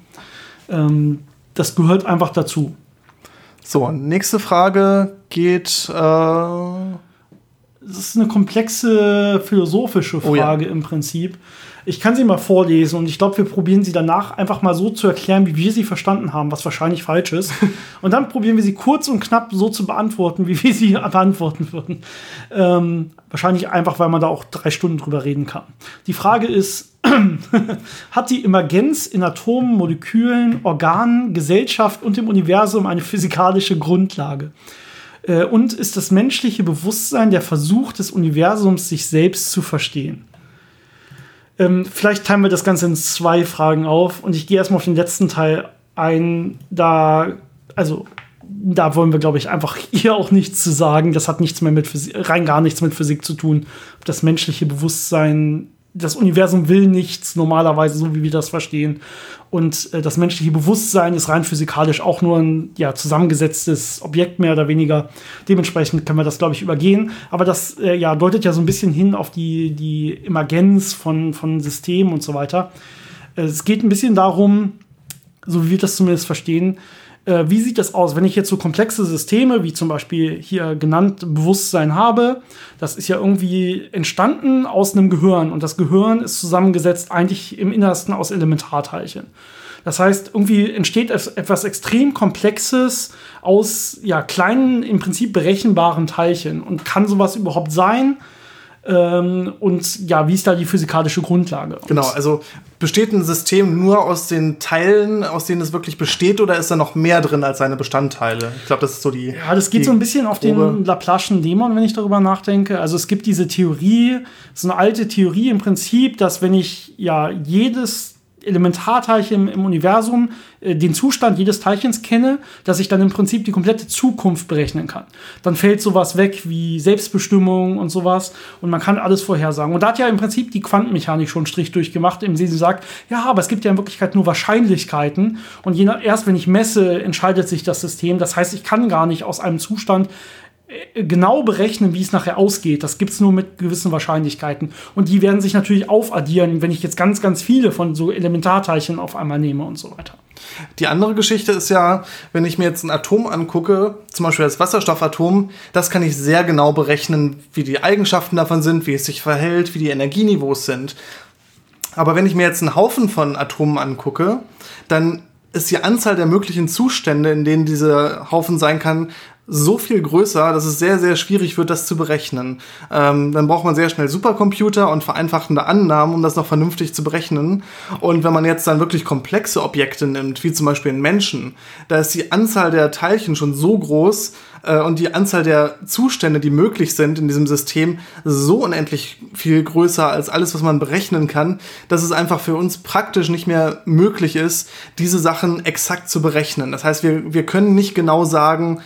Speaker 1: Ja? Ähm, das gehört einfach dazu.
Speaker 2: So, nächste Frage geht. Äh
Speaker 1: das ist eine komplexe philosophische Frage oh ja. im Prinzip. Ich kann sie mal vorlesen und ich glaube, wir probieren sie danach einfach mal so zu erklären, wie wir sie verstanden haben, was wahrscheinlich falsch ist. und dann probieren wir sie kurz und knapp so zu beantworten, wie wir sie beantworten würden. Ähm, wahrscheinlich einfach, weil man da auch drei Stunden drüber reden kann. Die Frage ist, hat die Emergenz in Atomen, Molekülen, Organen, Gesellschaft und im Universum eine physikalische Grundlage? Äh, und ist das menschliche Bewusstsein der Versuch des Universums, sich selbst zu verstehen? Ähm, vielleicht teilen wir das Ganze in zwei Fragen auf und ich gehe erstmal auf den letzten Teil ein. Da, also, da wollen wir, glaube ich, einfach hier auch nichts zu sagen. Das hat nichts mehr mit Physik, rein gar nichts mit Physik zu tun. Das menschliche Bewusstsein das Universum will nichts normalerweise, so wie wir das verstehen. Und äh, das menschliche Bewusstsein ist rein physikalisch auch nur ein ja, zusammengesetztes Objekt mehr oder weniger. Dementsprechend können wir das, glaube ich, übergehen. Aber das äh, ja, deutet ja so ein bisschen hin auf die, die Emergenz von, von Systemen und so weiter. Äh, es geht ein bisschen darum, so wie wir das zumindest verstehen, äh, wie sieht das aus, wenn ich jetzt so komplexe Systeme, wie zum Beispiel hier genannt Bewusstsein habe? Das ist ja irgendwie entstanden aus einem Gehirn und das Gehirn ist zusammengesetzt eigentlich im Innersten aus Elementarteilchen. Das heißt, irgendwie entsteht etwas extrem Komplexes aus ja, kleinen, im Prinzip berechenbaren Teilchen. Und kann sowas überhaupt sein? Ähm, und ja, wie ist da die physikalische Grundlage?
Speaker 2: Genau, also besteht ein System nur aus den Teilen, aus denen es wirklich besteht, oder ist da noch mehr drin als seine Bestandteile? Ich glaube, das ist so die.
Speaker 1: Ja, das geht so ein bisschen auf den Laplace'schen Dämon, wenn ich darüber nachdenke. Also es gibt diese Theorie, so eine alte Theorie im Prinzip, dass wenn ich ja jedes Elementarteilchen im Universum äh, den Zustand jedes Teilchens kenne, dass ich dann im Prinzip die komplette Zukunft berechnen kann. Dann fällt sowas weg wie Selbstbestimmung und sowas und man kann alles vorhersagen. Und da hat ja im Prinzip die Quantenmechanik schon einen Strich durchgemacht, im Sinne sie sagt, ja, aber es gibt ja in Wirklichkeit nur Wahrscheinlichkeiten und je nach, erst wenn ich messe, entscheidet sich das System. Das heißt, ich kann gar nicht aus einem Zustand genau berechnen, wie es nachher ausgeht. Das gibt es nur mit gewissen Wahrscheinlichkeiten. Und die werden sich natürlich aufaddieren, wenn ich jetzt ganz, ganz viele von so Elementarteilchen auf einmal nehme und so weiter.
Speaker 2: Die andere Geschichte ist ja, wenn ich mir jetzt ein Atom angucke, zum Beispiel das Wasserstoffatom, das kann ich sehr genau berechnen, wie die Eigenschaften davon sind, wie es sich verhält, wie die Energieniveaus sind. Aber wenn ich mir jetzt einen Haufen von Atomen angucke, dann ist die Anzahl der möglichen Zustände, in denen dieser Haufen sein kann, so viel größer, dass es sehr, sehr schwierig wird, das zu berechnen. Ähm, dann braucht man sehr schnell Supercomputer und vereinfachende Annahmen, um das noch vernünftig zu berechnen. Und wenn man jetzt dann wirklich komplexe Objekte nimmt, wie zum Beispiel einen Menschen, da ist die Anzahl der Teilchen schon so groß, äh, und die Anzahl der Zustände, die möglich sind in diesem System, so unendlich viel größer als alles, was man berechnen kann, dass es einfach für uns praktisch nicht mehr möglich ist, diese Sachen exakt zu berechnen. Das heißt, wir, wir können nicht genau sagen,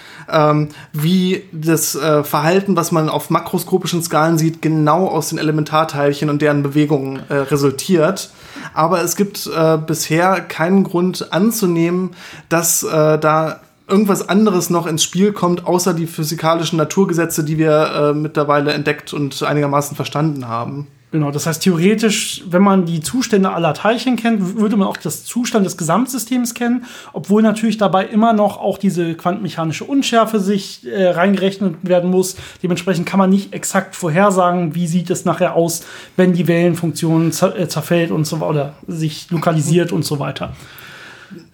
Speaker 2: ähm, wie das äh, Verhalten, was man auf makroskopischen Skalen sieht, genau aus den Elementarteilchen und deren Bewegungen äh, resultiert. Aber es gibt äh, bisher keinen Grund anzunehmen, dass äh, da irgendwas anderes noch ins Spiel kommt, außer die physikalischen Naturgesetze, die wir äh, mittlerweile entdeckt und einigermaßen verstanden haben.
Speaker 1: Genau, das heißt theoretisch, wenn man die Zustände aller Teilchen kennt, würde man auch das Zustand des Gesamtsystems kennen, obwohl natürlich dabei immer noch auch diese quantenmechanische Unschärfe sich äh, reingerechnet werden muss. Dementsprechend kann man nicht exakt vorhersagen, wie sieht es nachher aus, wenn die Wellenfunktion äh, zerfällt und so oder sich lokalisiert und so weiter.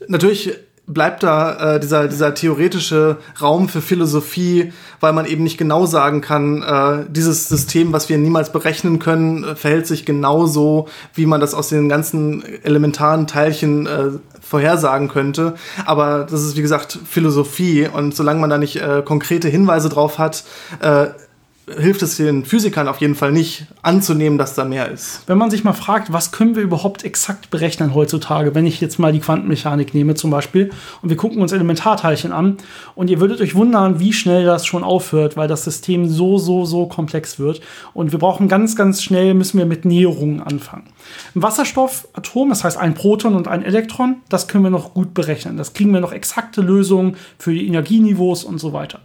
Speaker 2: Natürlich bleibt da äh, dieser, dieser theoretische Raum für Philosophie, weil man eben nicht genau sagen kann, äh, dieses System, was wir niemals berechnen können, äh, verhält sich genauso, wie man das aus den ganzen elementaren Teilchen äh, vorhersagen könnte. Aber das ist, wie gesagt, Philosophie und solange man da nicht äh, konkrete Hinweise drauf hat, äh, hilft es den Physikern auf jeden Fall nicht anzunehmen, dass da mehr ist.
Speaker 1: Wenn man sich mal fragt, was können wir überhaupt exakt berechnen heutzutage, wenn ich jetzt mal die Quantenmechanik nehme zum Beispiel und wir gucken uns Elementarteilchen an und ihr würdet euch wundern, wie schnell das schon aufhört, weil das System so, so, so komplex wird und wir brauchen ganz, ganz schnell, müssen wir mit Näherungen anfangen. Ein Wasserstoffatom, das heißt ein Proton und ein Elektron, das können wir noch gut berechnen. Das kriegen wir noch exakte Lösungen für die Energieniveaus und so weiter.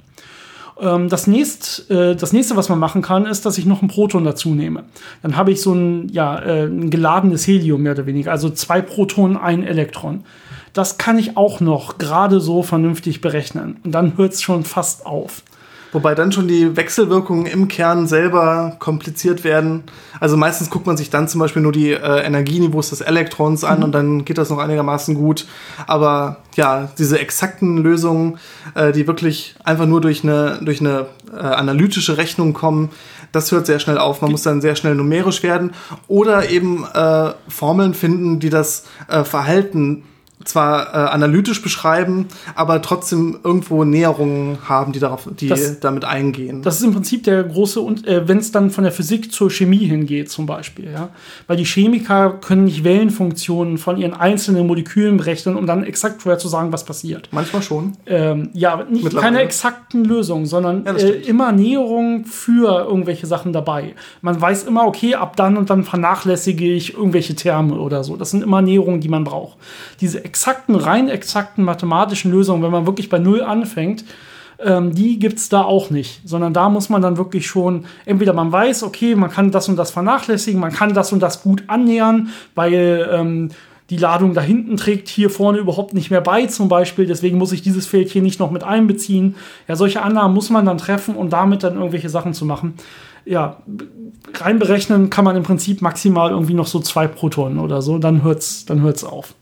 Speaker 1: Ähm, das, nächst, äh, das nächste, was man machen kann, ist, dass ich noch ein Proton dazu nehme. Dann habe ich so ein, ja, äh, ein geladenes Helium mehr oder weniger, also zwei Protonen, ein Elektron. Das kann ich auch noch gerade so vernünftig berechnen. Und dann hört es schon fast auf.
Speaker 2: Wobei dann schon die Wechselwirkungen im Kern selber kompliziert werden. Also meistens guckt man sich dann zum Beispiel nur die äh, Energieniveaus des Elektrons an mhm. und dann geht das noch einigermaßen gut. Aber ja, diese exakten Lösungen, äh, die wirklich einfach nur durch eine, durch eine äh, analytische Rechnung kommen, das hört sehr schnell auf. Man muss dann sehr schnell numerisch werden oder eben äh, Formeln finden, die das äh, Verhalten zwar äh, analytisch beschreiben, aber trotzdem irgendwo Näherungen haben, die darauf, die das, damit eingehen.
Speaker 1: Das ist im Prinzip der große und äh, wenn es dann von der Physik zur Chemie hingeht, zum Beispiel, ja, weil die Chemiker können nicht Wellenfunktionen von ihren einzelnen Molekülen berechnen, um dann exakt vorher zu sagen, was passiert.
Speaker 2: Manchmal schon.
Speaker 1: Ähm, ja, nicht keine exakten Lösungen, sondern ja, äh, immer Näherungen für irgendwelche Sachen dabei. Man weiß immer, okay, ab dann und dann vernachlässige ich irgendwelche Terme oder so. Das sind immer Näherungen, die man braucht. Diese exakten, rein exakten mathematischen Lösungen, wenn man wirklich bei Null anfängt, ähm, die gibt es da auch nicht. Sondern da muss man dann wirklich schon, entweder man weiß, okay, man kann das und das vernachlässigen, man kann das und das gut annähern, weil ähm, die Ladung da hinten trägt hier vorne überhaupt nicht mehr bei, zum Beispiel. Deswegen muss ich dieses Feld hier nicht noch mit einbeziehen. Ja, solche Annahmen muss man dann treffen, um damit dann irgendwelche Sachen zu machen. Ja, rein berechnen kann man im Prinzip maximal irgendwie noch so zwei Protonen oder so, dann hört's, dann hört's auf.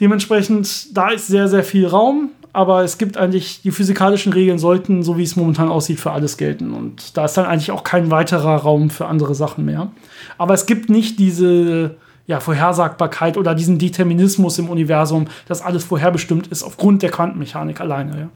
Speaker 1: Dementsprechend, da ist sehr, sehr viel Raum, aber es gibt eigentlich, die physikalischen Regeln sollten, so wie es momentan aussieht, für alles gelten. Und da ist dann eigentlich auch kein weiterer Raum für andere Sachen mehr. Aber es gibt nicht diese ja, Vorhersagbarkeit oder diesen Determinismus im Universum, dass alles vorherbestimmt ist aufgrund der Quantenmechanik alleine. Ja.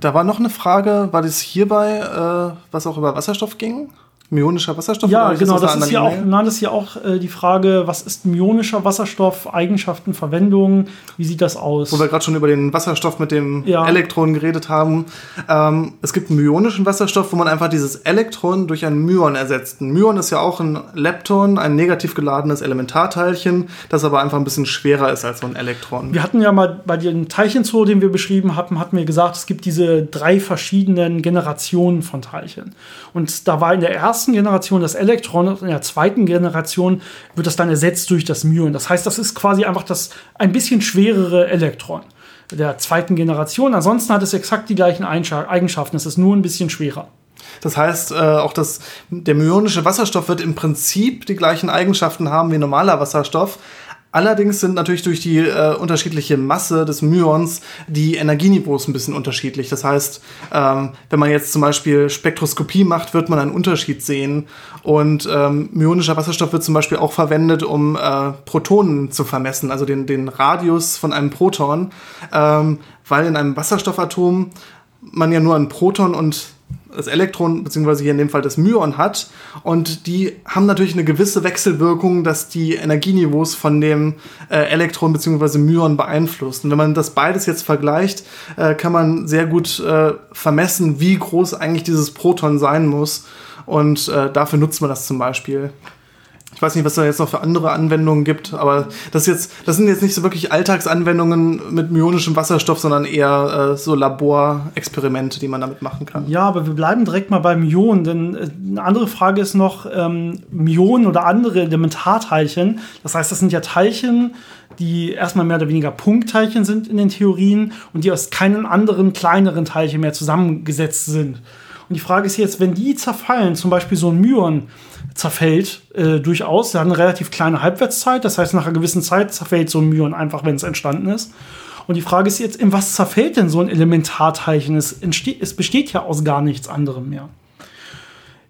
Speaker 2: Da war noch eine Frage, war das hierbei, äh, was auch über Wasserstoff ging? Myonischer Wasserstoff?
Speaker 1: Ja, genau, das, ist hier auch, nein, das ist hier auch äh, die Frage, was ist myonischer Wasserstoff, Eigenschaften, Verwendung, wie sieht das aus?
Speaker 2: Wo wir gerade schon über den Wasserstoff mit dem ja. Elektron geredet haben. Ähm, es gibt einen myonischen Wasserstoff, wo man einfach dieses Elektron durch ein Myon ersetzt. Ein Myon ist ja auch ein Lepton, ein negativ geladenes Elementarteilchen, das aber einfach ein bisschen schwerer ist als so ein Elektron.
Speaker 1: Wir hatten ja mal bei den Teilchenzoo, den wir beschrieben haben, hatten wir gesagt, es gibt diese drei verschiedenen Generationen von Teilchen. Und da war in der ersten Generation das Elektron und in der zweiten Generation wird das dann ersetzt durch das Myon. Das heißt, das ist quasi einfach das ein bisschen schwerere Elektron der zweiten Generation. Ansonsten hat es exakt die gleichen Eigenschaften. Es ist nur ein bisschen schwerer.
Speaker 2: Das heißt, äh, auch das, der myonische Wasserstoff wird im Prinzip die gleichen Eigenschaften haben wie normaler Wasserstoff, Allerdings sind natürlich durch die äh, unterschiedliche Masse des Myons die Energieniveaus ein bisschen unterschiedlich. Das heißt, ähm, wenn man jetzt zum Beispiel Spektroskopie macht, wird man einen Unterschied sehen. Und ähm, myonischer Wasserstoff wird zum Beispiel auch verwendet, um äh, Protonen zu vermessen, also den, den Radius von einem Proton, ähm, weil in einem Wasserstoffatom man ja nur ein Proton und das Elektron, beziehungsweise hier in dem Fall das Myon hat. Und die haben natürlich eine gewisse Wechselwirkung, dass die Energieniveaus von dem äh, Elektron beziehungsweise Myon beeinflusst. Und wenn man das beides jetzt vergleicht, äh, kann man sehr gut äh, vermessen, wie groß eigentlich dieses Proton sein muss. Und äh, dafür nutzt man das zum Beispiel. Ich weiß nicht, was da jetzt noch für andere Anwendungen gibt, aber das, jetzt, das sind jetzt nicht so wirklich Alltagsanwendungen mit myonischem Wasserstoff, sondern eher äh, so Laborexperimente, die man damit machen kann.
Speaker 1: Ja, aber wir bleiben direkt mal beim Myonen, denn äh, eine andere Frage ist noch ähm, Myonen oder andere Elementarteilchen. Das heißt, das sind ja Teilchen, die erstmal mehr oder weniger Punktteilchen sind in den Theorien und die aus keinen anderen kleineren Teilchen mehr zusammengesetzt sind. Und die Frage ist jetzt, wenn die zerfallen, zum Beispiel so ein Myon zerfällt äh, durchaus, der hat eine relativ kleine Halbwertszeit, das heißt, nach einer gewissen Zeit zerfällt so ein Myon einfach, wenn es entstanden ist. Und die Frage ist jetzt, in was zerfällt denn so ein Elementarteilchen? Es, entsteht, es besteht ja aus gar nichts anderem mehr.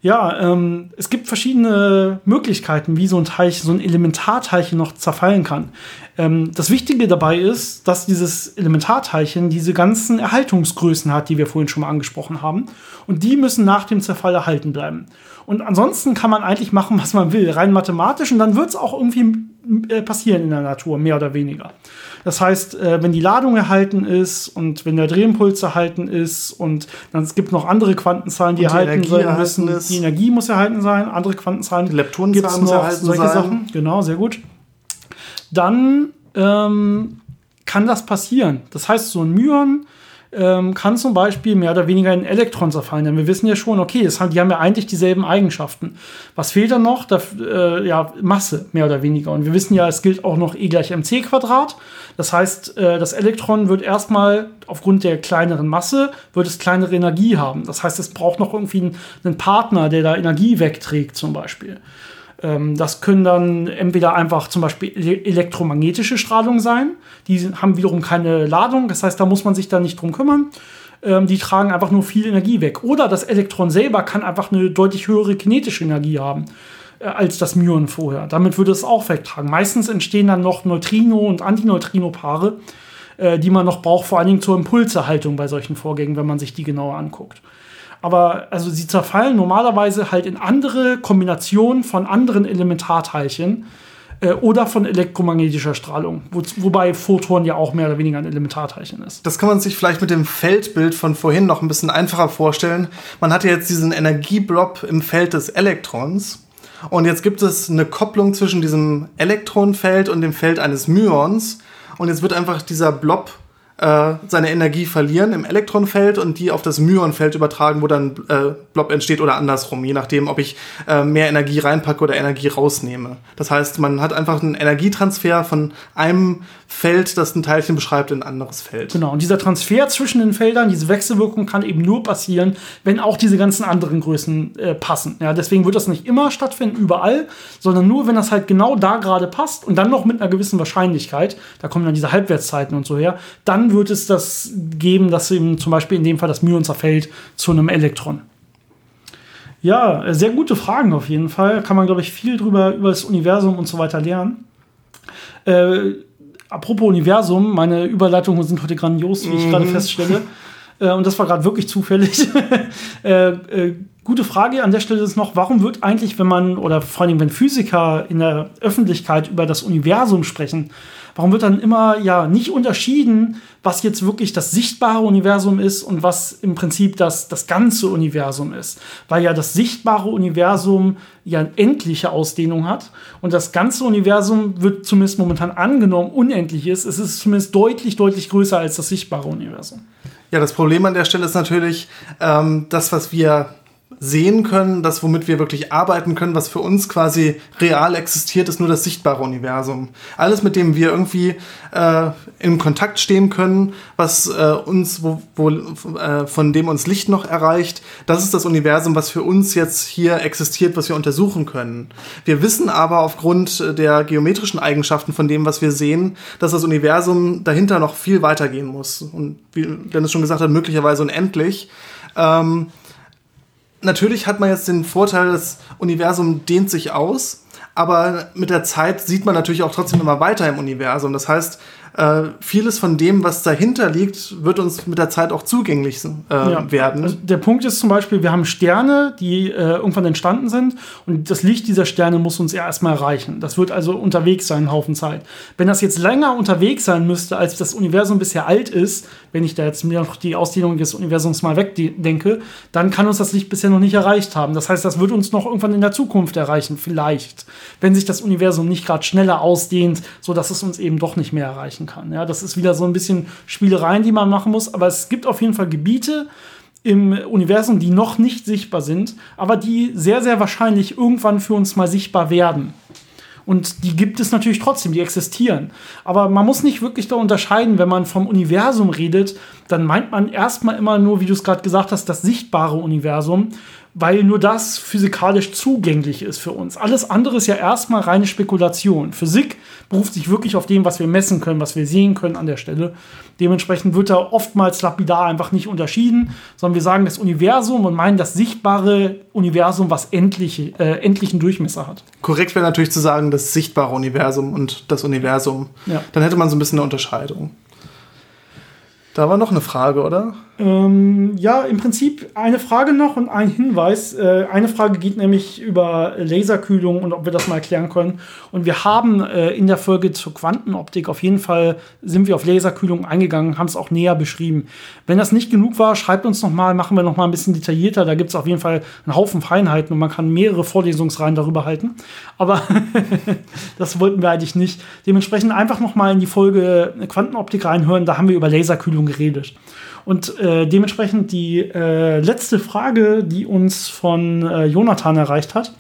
Speaker 1: Ja, ähm, es gibt verschiedene Möglichkeiten, wie so ein Teilchen, so ein Elementarteilchen noch zerfallen kann. Ähm, das Wichtige dabei ist, dass dieses Elementarteilchen diese ganzen Erhaltungsgrößen hat, die wir vorhin schon mal angesprochen haben. Und die müssen nach dem Zerfall erhalten bleiben. Und ansonsten kann man eigentlich machen, was man will, rein mathematisch, und dann wird es auch irgendwie äh, passieren in der Natur, mehr oder weniger. Das heißt, äh, wenn die Ladung erhalten ist und wenn der Drehimpuls erhalten ist und dann es gibt noch andere Quantenzahlen, die, die erhalten Energie sein müssen. Ist. Die Energie muss erhalten sein, andere Quantenzahlen.
Speaker 2: Die Leptonenzahl muss erhalten
Speaker 1: solche
Speaker 2: sein.
Speaker 1: Sachen. Genau, sehr gut. Dann ähm, kann das passieren. Das heißt, so ein Myon ähm, kann zum Beispiel mehr oder weniger in Elektron zerfallen. Denn wir wissen ja schon, okay, haben, die haben ja eigentlich dieselben Eigenschaften. Was fehlt dann noch? Da, äh, ja, Masse, mehr oder weniger. Und wir wissen ja, es gilt auch noch E gleich mc Quadrat. Das heißt, äh, das Elektron wird erstmal aufgrund der kleineren Masse, wird es kleinere Energie haben. Das heißt, es braucht noch irgendwie einen Partner, der da Energie wegträgt zum Beispiel. Ähm, das können dann entweder einfach zum Beispiel elektromagnetische Strahlung sein. Die haben wiederum keine Ladung. Das heißt, da muss man sich dann nicht drum kümmern. Ähm, die tragen einfach nur viel Energie weg. Oder das Elektron selber kann einfach eine deutlich höhere kinetische Energie haben äh, als das Myon vorher. Damit würde es auch wegtragen. Meistens entstehen dann noch Neutrino- und Antineutrino-Paare, äh, die man noch braucht, vor allen Dingen zur Impulserhaltung bei solchen Vorgängen, wenn man sich die genauer anguckt aber also sie zerfallen normalerweise halt in andere Kombinationen von anderen Elementarteilchen äh, oder von elektromagnetischer Strahlung, wo, wobei Photon ja auch mehr oder weniger ein Elementarteilchen ist.
Speaker 2: Das kann man sich vielleicht mit dem Feldbild von vorhin noch ein bisschen einfacher vorstellen. Man hat ja jetzt diesen Energieblob im Feld des Elektrons. Und jetzt gibt es eine Kopplung zwischen diesem Elektronenfeld und dem Feld eines Myons. Und jetzt wird einfach dieser Blob äh, seine Energie verlieren im Elektronenfeld und die auf das Myonfeld übertragen, wo dann äh, Blob entsteht oder andersrum, je nachdem, ob ich äh, mehr Energie reinpacke oder Energie rausnehme. Das heißt, man hat einfach einen Energietransfer von einem Feld, das ein Teilchen beschreibt, in ein anderes Feld.
Speaker 1: Genau, und dieser Transfer zwischen den Feldern, diese Wechselwirkung kann eben nur passieren, wenn auch diese ganzen anderen Größen äh, passen. Ja, deswegen wird das nicht immer stattfinden, überall, sondern nur, wenn das halt genau da gerade passt und dann noch mit einer gewissen Wahrscheinlichkeit, da kommen dann diese Halbwertszeiten und so her, dann wird es das geben, dass eben zum Beispiel in dem Fall das Myon zerfällt zu einem Elektron. Ja, sehr gute Fragen auf jeden Fall. Kann man, glaube ich, viel drüber über das Universum und so weiter lernen. Äh, apropos Universum, meine Überleitungen sind heute grandios, wie ich mhm. gerade feststelle. Äh, und das war gerade wirklich zufällig. äh, äh, gute Frage an der Stelle ist noch, warum wird eigentlich, wenn man, oder vor allem wenn Physiker in der Öffentlichkeit über das Universum sprechen, warum wird dann immer ja nicht unterschieden, was jetzt wirklich das sichtbare Universum ist und was im Prinzip das, das ganze Universum ist? Weil ja das sichtbare Universum ja eine endliche Ausdehnung hat und das ganze Universum wird zumindest momentan angenommen unendlich ist. Es ist zumindest deutlich, deutlich größer als das sichtbare Universum.
Speaker 2: Ja, das Problem an der Stelle ist natürlich, ähm, das, was wir sehen können, das, womit wir wirklich arbeiten können, was für uns quasi real existiert, ist nur das sichtbare Universum. Alles, mit dem wir irgendwie äh, in Kontakt stehen können, was äh, uns, wo, wo, äh, von dem uns Licht noch erreicht, das ist das Universum, was für uns jetzt hier existiert, was wir untersuchen können. Wir wissen aber aufgrund der geometrischen Eigenschaften von dem, was wir sehen, dass das Universum dahinter noch viel weitergehen muss. Und wie Dennis schon gesagt hat, möglicherweise unendlich. Ähm, natürlich hat man jetzt den Vorteil, das Universum dehnt sich aus, aber mit der Zeit sieht man natürlich auch trotzdem immer weiter im Universum. Das heißt, äh, vieles von dem, was dahinter liegt, wird uns mit der Zeit auch zugänglich äh, ja. werden. Also
Speaker 1: der Punkt ist zum Beispiel, wir haben Sterne, die äh, irgendwann entstanden sind und das Licht dieser Sterne muss uns ja erstmal erreichen. Das wird also unterwegs sein, einen Haufen Zeit. Wenn das jetzt länger unterwegs sein müsste, als das Universum bisher alt ist, wenn ich da jetzt mir noch die Ausdehnung des Universums mal wegdenke, dann kann uns das Licht bisher noch nicht erreicht haben. Das heißt, das wird uns noch irgendwann in der Zukunft erreichen, vielleicht, wenn sich das Universum nicht gerade schneller ausdehnt, sodass es uns eben doch nicht mehr erreichen kann. Ja, das ist wieder so ein bisschen Spielereien, die man machen muss, aber es gibt auf jeden Fall Gebiete, im Universum, die noch nicht sichtbar sind, aber die sehr, sehr wahrscheinlich irgendwann für uns mal sichtbar werden. Und die gibt es natürlich trotzdem, die existieren. Aber man muss nicht wirklich da unterscheiden, wenn man vom Universum redet, dann meint man erstmal immer nur, wie du es gerade gesagt hast, das sichtbare Universum weil nur das physikalisch zugänglich ist für uns. Alles andere ist ja erstmal reine Spekulation. Physik beruft sich wirklich auf dem, was wir messen können, was wir sehen können an der Stelle. Dementsprechend wird da oftmals lapidar einfach nicht unterschieden, sondern wir sagen das Universum und meinen das sichtbare Universum, was endliche, äh, endlichen Durchmesser hat.
Speaker 2: Korrekt wäre natürlich zu sagen, das sichtbare Universum und das Universum. Ja. Dann hätte man so ein bisschen eine Unterscheidung. Da war noch eine Frage, oder?
Speaker 1: Ähm, ja, im Prinzip eine Frage noch und ein Hinweis. Äh, eine Frage geht nämlich über Laserkühlung und ob wir das mal erklären können. Und wir haben äh, in der Folge zur Quantenoptik auf jeden Fall sind wir auf Laserkühlung eingegangen, haben es auch näher beschrieben. Wenn das nicht genug war, schreibt uns noch mal, machen wir noch mal ein bisschen detaillierter. Da gibt es auf jeden Fall einen Haufen Feinheiten und man kann mehrere Vorlesungsreihen darüber halten. Aber das wollten wir eigentlich nicht. Dementsprechend einfach noch mal in die Folge Quantenoptik reinhören. Da haben wir über Laserkühlung geredet. Und äh, dementsprechend die äh, letzte Frage, die uns von äh, Jonathan erreicht hat,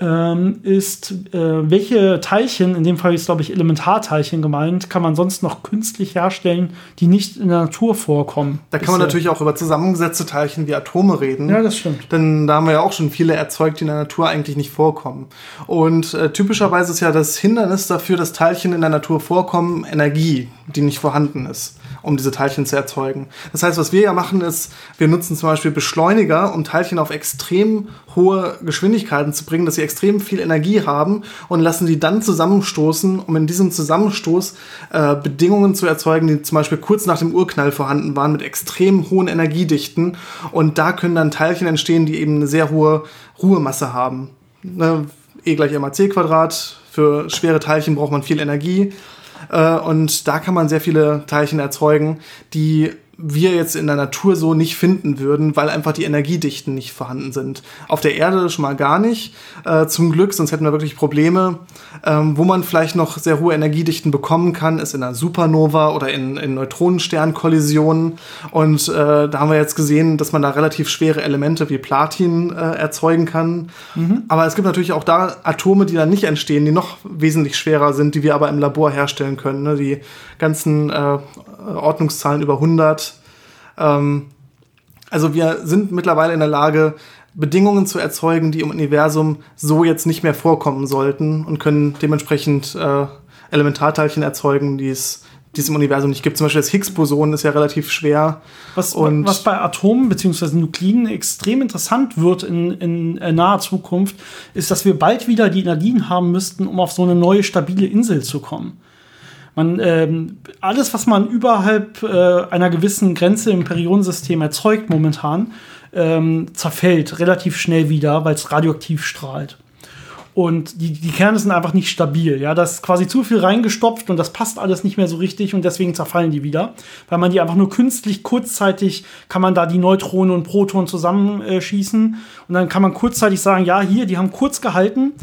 Speaker 1: ähm, ist, äh, welche Teilchen, in dem Fall ist glaube ich Elementarteilchen gemeint, kann man sonst noch künstlich herstellen, die nicht in der Natur vorkommen?
Speaker 2: Da kann man natürlich auch über zusammengesetzte Teilchen wie Atome reden.
Speaker 1: Ja, das stimmt.
Speaker 2: Denn da haben wir ja auch schon viele erzeugt, die in der Natur eigentlich nicht vorkommen. Und äh, typischerweise ist ja das Hindernis dafür, dass Teilchen in der Natur vorkommen, Energie, die nicht vorhanden ist um diese Teilchen zu erzeugen. Das heißt, was wir ja machen, ist, wir nutzen zum Beispiel Beschleuniger, um Teilchen auf extrem hohe Geschwindigkeiten zu bringen, dass sie extrem viel Energie haben und lassen die dann zusammenstoßen, um in diesem Zusammenstoß äh, Bedingungen zu erzeugen, die zum Beispiel kurz nach dem Urknall vorhanden waren, mit extrem hohen Energiedichten. Und da können dann Teilchen entstehen, die eben eine sehr hohe Ruhemasse haben. Ne? E gleich mAc Quadrat. Für schwere Teilchen braucht man viel Energie. Äh, und da kann man sehr viele Teilchen erzeugen, die wir jetzt in der Natur so nicht finden würden, weil einfach die Energiedichten nicht vorhanden sind. Auf der Erde schon mal gar nicht, äh, zum Glück, sonst hätten wir wirklich Probleme. Ähm, wo man vielleicht noch sehr hohe Energiedichten bekommen kann, ist in einer Supernova oder in, in Neutronensternkollisionen. Und äh, da haben wir jetzt gesehen, dass man da relativ schwere Elemente wie Platin äh, erzeugen kann. Mhm. Aber es gibt natürlich auch da Atome, die dann nicht entstehen, die noch wesentlich schwerer sind, die wir aber im Labor herstellen können. Ne? Die ganzen äh, Ordnungszahlen über 100. Ähm, also wir sind mittlerweile in der Lage, Bedingungen zu erzeugen, die im Universum so jetzt nicht mehr vorkommen sollten und können dementsprechend äh, Elementarteilchen erzeugen, die es die es im Universum nicht gibt. Zum Beispiel das Higgs-Boson ist ja relativ schwer.
Speaker 1: Was, und was bei Atomen bzw. Nukliden extrem interessant wird in, in, in naher Zukunft, ist, dass wir bald wieder die Energien haben müssten, um auf so eine neue stabile Insel zu kommen. Man, ähm, alles, was man überhalb äh, einer gewissen Grenze im Periodensystem erzeugt momentan, ähm, zerfällt relativ schnell wieder, weil es radioaktiv strahlt. Und die, die Kerne sind einfach nicht stabil. Ja, da ist quasi zu viel reingestopft und das passt alles nicht mehr so richtig und deswegen zerfallen die wieder. Weil man die einfach nur künstlich kurzzeitig kann man da die Neutronen und Protonen zusammenschießen und dann kann man kurzzeitig sagen, ja, hier, die haben kurz gehalten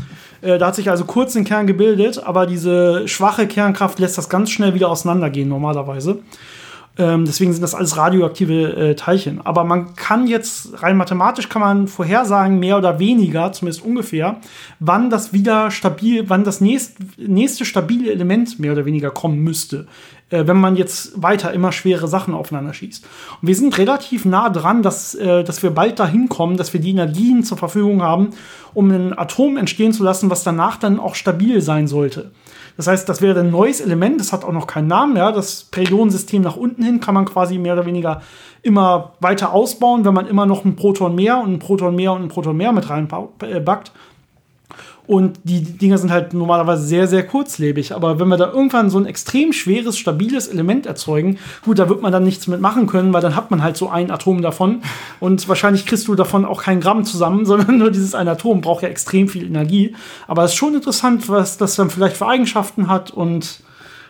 Speaker 1: da hat sich also kurz ein Kern gebildet, aber diese schwache Kernkraft lässt das ganz schnell wieder auseinandergehen normalerweise. Ähm, deswegen sind das alles radioaktive äh, Teilchen. Aber man kann jetzt rein mathematisch kann man vorhersagen, mehr oder weniger, zumindest ungefähr, wann das wieder stabil, wann das nächst, nächste stabile Element mehr oder weniger kommen müsste äh, wenn man jetzt weiter immer schwere Sachen aufeinander schießt. Und wir sind relativ nah dran, dass, äh, dass wir bald dahin kommen, dass wir die Energien zur Verfügung haben, um ein Atom entstehen zu lassen, was danach dann auch stabil sein sollte. Das heißt, das wäre ein neues Element, das hat auch noch keinen Namen. Ja? Das Periodensystem nach unten hin kann man quasi mehr oder weniger immer weiter ausbauen, wenn man immer noch ein Proton mehr und ein Proton mehr und ein Proton mehr mit reinbackt. Und die Dinger sind halt normalerweise sehr, sehr kurzlebig. Aber wenn wir da irgendwann so ein extrem schweres, stabiles Element erzeugen, gut, da wird man dann nichts mit machen können, weil dann hat man halt so ein Atom davon. Und wahrscheinlich kriegst du davon auch kein Gramm zusammen, sondern nur dieses eine Atom braucht ja extrem viel Energie. Aber es ist schon interessant, was das dann vielleicht für Eigenschaften hat und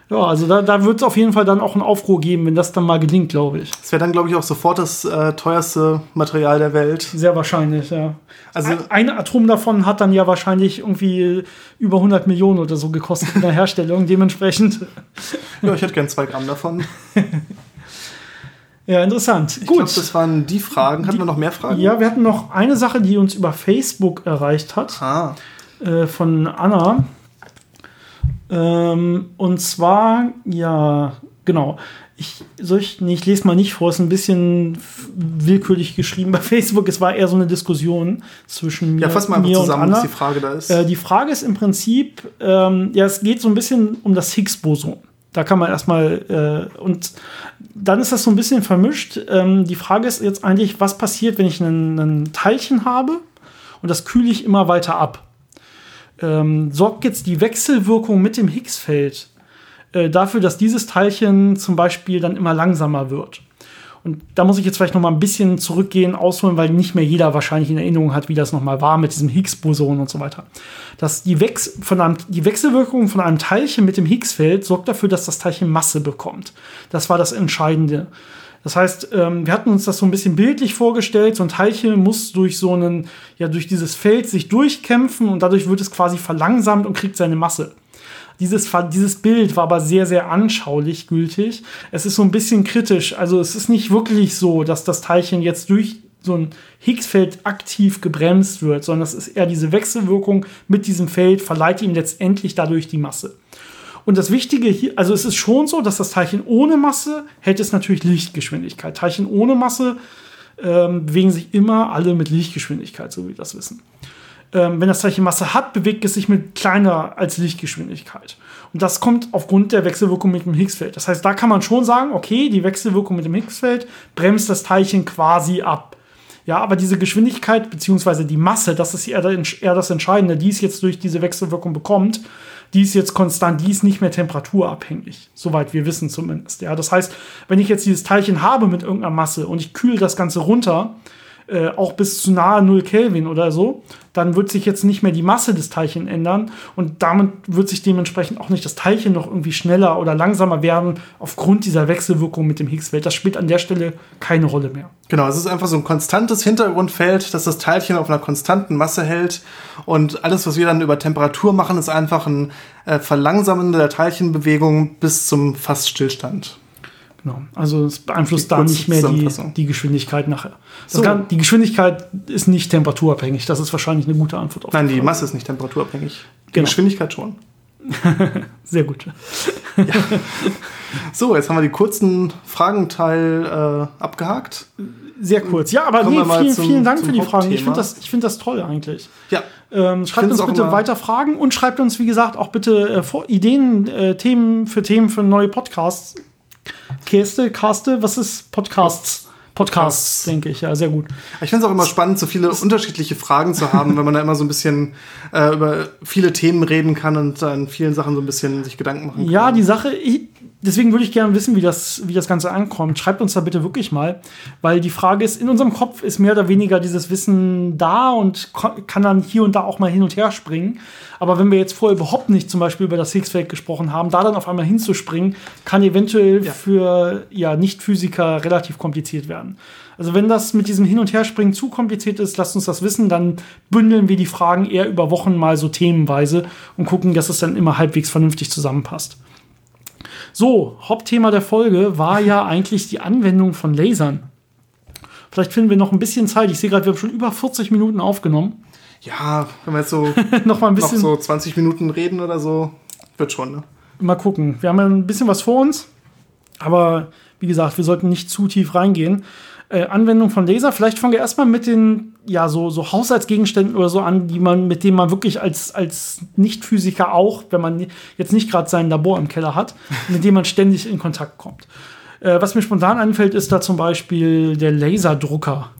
Speaker 1: ja, also da, da wird es auf jeden Fall dann auch einen Aufruhr geben, wenn das dann mal gelingt, glaube ich.
Speaker 2: Das wäre dann, glaube ich, auch sofort das äh, teuerste Material der Welt.
Speaker 1: Sehr wahrscheinlich, ja. Also ein, ein, Atom davon hat dann ja wahrscheinlich irgendwie über 100 Millionen oder so gekostet in der Herstellung, dementsprechend.
Speaker 2: Ja, ich hätte gern zwei Gramm davon.
Speaker 1: ja, interessant.
Speaker 2: Ich glaube, das waren die Fragen. Hatten die, wir noch mehr Fragen?
Speaker 1: Ja, wir hatten noch eine Sache, die uns über Facebook erreicht hat.
Speaker 2: Ah.
Speaker 1: Äh, von Anna. Ähm, und zwar, ja, genau. Ich, soll ich, nee, ich lese mal nicht vor, es ist ein bisschen willkürlich geschrieben bei Facebook. Es war eher so eine Diskussion zwischen
Speaker 2: mir, ja, fass mal
Speaker 1: mir
Speaker 2: zusammen,
Speaker 1: und Anna.
Speaker 2: was die Frage da ist.
Speaker 1: Äh, die Frage ist im Prinzip, ähm, ja, es geht so ein bisschen um das Higgs-Boson. Da kann man erstmal, äh, und dann ist das so ein bisschen vermischt. Ähm, die Frage ist jetzt eigentlich, was passiert, wenn ich ein Teilchen habe und das kühle ich immer weiter ab? Ähm, sorgt jetzt die Wechselwirkung mit dem Higgsfeld äh, dafür, dass dieses Teilchen zum Beispiel dann immer langsamer wird. Und da muss ich jetzt vielleicht noch mal ein bisschen zurückgehen, ausholen, weil nicht mehr jeder wahrscheinlich in Erinnerung hat, wie das noch mal war mit diesem Higgs-Boson und so weiter. Dass die, Wex von einem, die Wechselwirkung von einem Teilchen mit dem Higgsfeld sorgt dafür, dass das Teilchen Masse bekommt. Das war das Entscheidende. Das heißt, ähm, wir hatten uns das so ein bisschen bildlich vorgestellt. So ein Teilchen muss durch so einen, ja, durch dieses Feld sich durchkämpfen und dadurch wird es quasi verlangsamt und kriegt seine Masse. Dieses, dieses Bild war aber sehr, sehr anschaulich gültig. Es ist so ein bisschen kritisch. Also es ist nicht wirklich so, dass das Teilchen jetzt durch so ein Higgsfeld aktiv gebremst wird, sondern es ist eher diese Wechselwirkung mit diesem Feld, verleiht ihm letztendlich dadurch die Masse. Und das Wichtige hier, also es ist schon so, dass das Teilchen ohne Masse hält es natürlich Lichtgeschwindigkeit. Teilchen ohne Masse ähm, bewegen sich immer alle mit Lichtgeschwindigkeit, so wie wir das wissen. Ähm, wenn das Teilchen Masse hat, bewegt es sich mit kleiner als Lichtgeschwindigkeit. Und das kommt aufgrund der Wechselwirkung mit dem Higgsfeld. Das heißt, da kann man schon sagen, okay, die Wechselwirkung mit dem Higgsfeld bremst das Teilchen quasi ab. Ja, aber diese Geschwindigkeit bzw. die Masse, das ist eher, das Entscheidende, die es jetzt durch diese Wechselwirkung bekommt, die ist jetzt konstant, die ist nicht mehr temperaturabhängig, soweit wir wissen zumindest. Ja, das heißt, wenn ich jetzt dieses Teilchen habe mit irgendeiner Masse und ich kühle das Ganze runter, äh, auch bis zu nahe 0 Kelvin oder so, dann wird sich jetzt nicht mehr die Masse des Teilchens ändern und damit wird sich dementsprechend auch nicht das Teilchen noch irgendwie schneller oder langsamer werden aufgrund dieser Wechselwirkung mit dem Higgsfeld. Das spielt an der Stelle keine Rolle mehr.
Speaker 2: Genau, es ist einfach so ein konstantes Hintergrundfeld, das das Teilchen auf einer konstanten Masse hält und alles, was wir dann über Temperatur machen, ist einfach ein äh, Verlangsamen der Teilchenbewegung bis zum Faststillstand.
Speaker 1: Genau. Also es beeinflusst da nicht mehr die, die Geschwindigkeit nachher. So. Kann, die Geschwindigkeit ist nicht temperaturabhängig. Das ist wahrscheinlich eine gute Antwort
Speaker 2: auf Nein, die, die Masse ist nicht temperaturabhängig. Die genau. Geschwindigkeit schon.
Speaker 1: Sehr gut.
Speaker 2: Ja. So, jetzt haben wir die kurzen Fragenteil äh, abgehakt.
Speaker 1: Sehr kurz. Ja, aber nee, vielen, zum, vielen Dank für die Fragen. Ich finde das, find das toll eigentlich.
Speaker 2: Ja.
Speaker 1: Ähm, schreibt uns bitte weiter Fragen und schreibt uns, wie gesagt, auch bitte äh, Ideen, äh, Themen für Themen für neue Podcasts Käste, Caste, was ist Podcasts? Podcasts, denke ich, ja, sehr gut.
Speaker 2: Ich finde es auch immer spannend, so viele unterschiedliche Fragen zu haben, wenn man da immer so ein bisschen äh, über viele Themen reden kann und an vielen Sachen so ein bisschen sich Gedanken machen kann.
Speaker 1: Ja, die Sache, ich, deswegen würde ich gerne wissen, wie das, wie das Ganze ankommt. Schreibt uns da bitte wirklich mal, weil die Frage ist, in unserem Kopf ist mehr oder weniger dieses Wissen da und kann dann hier und da auch mal hin und her springen. Aber wenn wir jetzt vorher überhaupt nicht zum Beispiel über das Higgsfeld gesprochen haben, da dann auf einmal hinzuspringen, kann eventuell ja. für ja, Nicht-Physiker relativ kompliziert werden. Also wenn das mit diesem Hin- und Herspringen zu kompliziert ist, lasst uns das wissen, dann bündeln wir die Fragen eher über Wochen mal so themenweise und gucken, dass es dann immer halbwegs vernünftig zusammenpasst. So, Hauptthema der Folge war ja eigentlich die Anwendung von Lasern. Vielleicht finden wir noch ein bisschen Zeit. Ich sehe gerade, wir haben schon über 40 Minuten aufgenommen.
Speaker 2: Ja, wenn wir jetzt so
Speaker 1: noch mal ein bisschen
Speaker 2: noch so 20 Minuten reden oder so, wird schon, ne?
Speaker 1: Mal gucken. Wir haben ja ein bisschen was vor uns, aber wie gesagt, wir sollten nicht zu tief reingehen. Äh, Anwendung von Laser. Vielleicht fangen wir erstmal mit den ja so, so Haushaltsgegenständen oder so an, die man, mit denen man wirklich als, als Nicht-Physiker auch, wenn man jetzt nicht gerade sein Labor im Keller hat, mit dem man ständig in Kontakt kommt. Äh, was mir spontan einfällt, ist da zum Beispiel der Laserdrucker.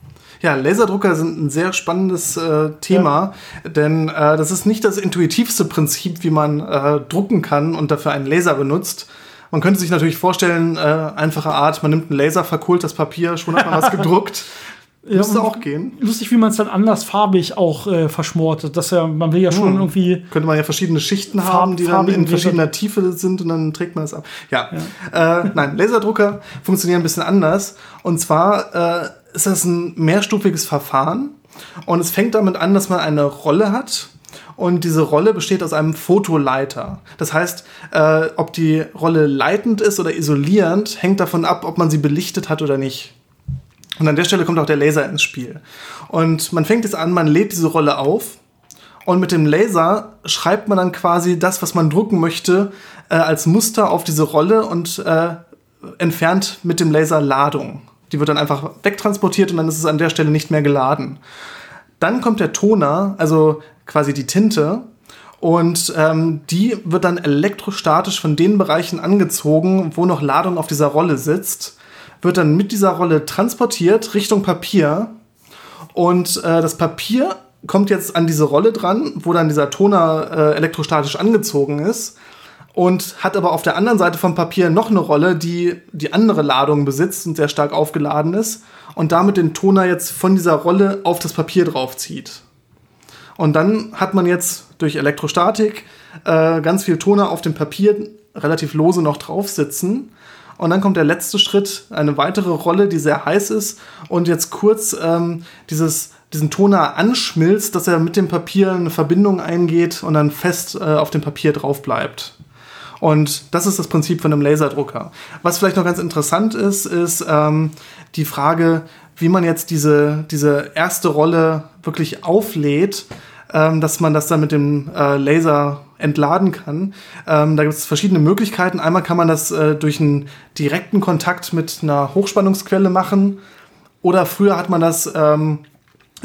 Speaker 2: Ja, Laserdrucker sind ein sehr spannendes äh, Thema, ja. denn äh, das ist nicht das intuitivste Prinzip, wie man äh, drucken kann und dafür einen Laser benutzt. Man könnte sich natürlich vorstellen, äh, einfache Art, man nimmt einen Laser, verkohlt das Papier, schon hat man was gedruckt.
Speaker 1: Ja, Müsste auch gehen. Lustig, wie man es dann anders farbig auch äh, verschmort. Das ja, man will ja schon hm. irgendwie.
Speaker 2: Könnte man ja verschiedene Schichten Farb, haben, die dann in verschiedener Tiefe sind und dann trägt man das ab. Ja. ja. Äh, nein, Laserdrucker funktionieren ein bisschen anders. Und zwar äh, ist das ein mehrstufiges Verfahren. Und es fängt damit an, dass man eine Rolle hat. Und diese Rolle besteht aus einem Fotoleiter. Das heißt, äh, ob die Rolle leitend ist oder isolierend, hängt davon ab, ob man sie belichtet hat oder nicht. Und an der Stelle kommt auch der Laser ins Spiel. Und man fängt jetzt an, man lädt diese Rolle auf und mit dem Laser schreibt man dann quasi das, was man drucken möchte, äh, als Muster auf diese Rolle und äh, entfernt mit dem Laser Ladung. Die wird dann einfach wegtransportiert und dann ist es an der Stelle nicht mehr geladen. Dann kommt der Toner, also quasi die Tinte, und ähm, die wird dann elektrostatisch von den Bereichen angezogen, wo noch Ladung auf dieser Rolle sitzt wird dann mit dieser Rolle transportiert Richtung Papier. Und äh, das Papier kommt jetzt an diese Rolle dran, wo dann dieser Toner äh, elektrostatisch angezogen ist. Und hat aber auf der anderen Seite vom Papier noch eine Rolle, die die andere Ladung besitzt und sehr stark aufgeladen ist. Und damit den Toner jetzt von dieser Rolle auf das Papier draufzieht. Und dann hat man jetzt durch Elektrostatik äh, ganz viel Toner auf dem Papier relativ lose noch drauf sitzen. Und dann kommt der letzte Schritt, eine weitere Rolle, die sehr heiß ist und jetzt kurz ähm, dieses, diesen Toner anschmilzt, dass er mit dem Papier eine Verbindung eingeht und dann fest äh, auf dem Papier drauf bleibt. Und das ist das Prinzip von einem Laserdrucker. Was vielleicht noch ganz interessant ist, ist ähm, die Frage, wie man jetzt diese, diese erste Rolle wirklich auflädt, ähm, dass man das dann mit dem äh, Laser entladen kann. Ähm, da gibt es verschiedene Möglichkeiten. Einmal kann man das äh, durch einen direkten Kontakt mit einer Hochspannungsquelle machen. Oder früher hat man das ähm,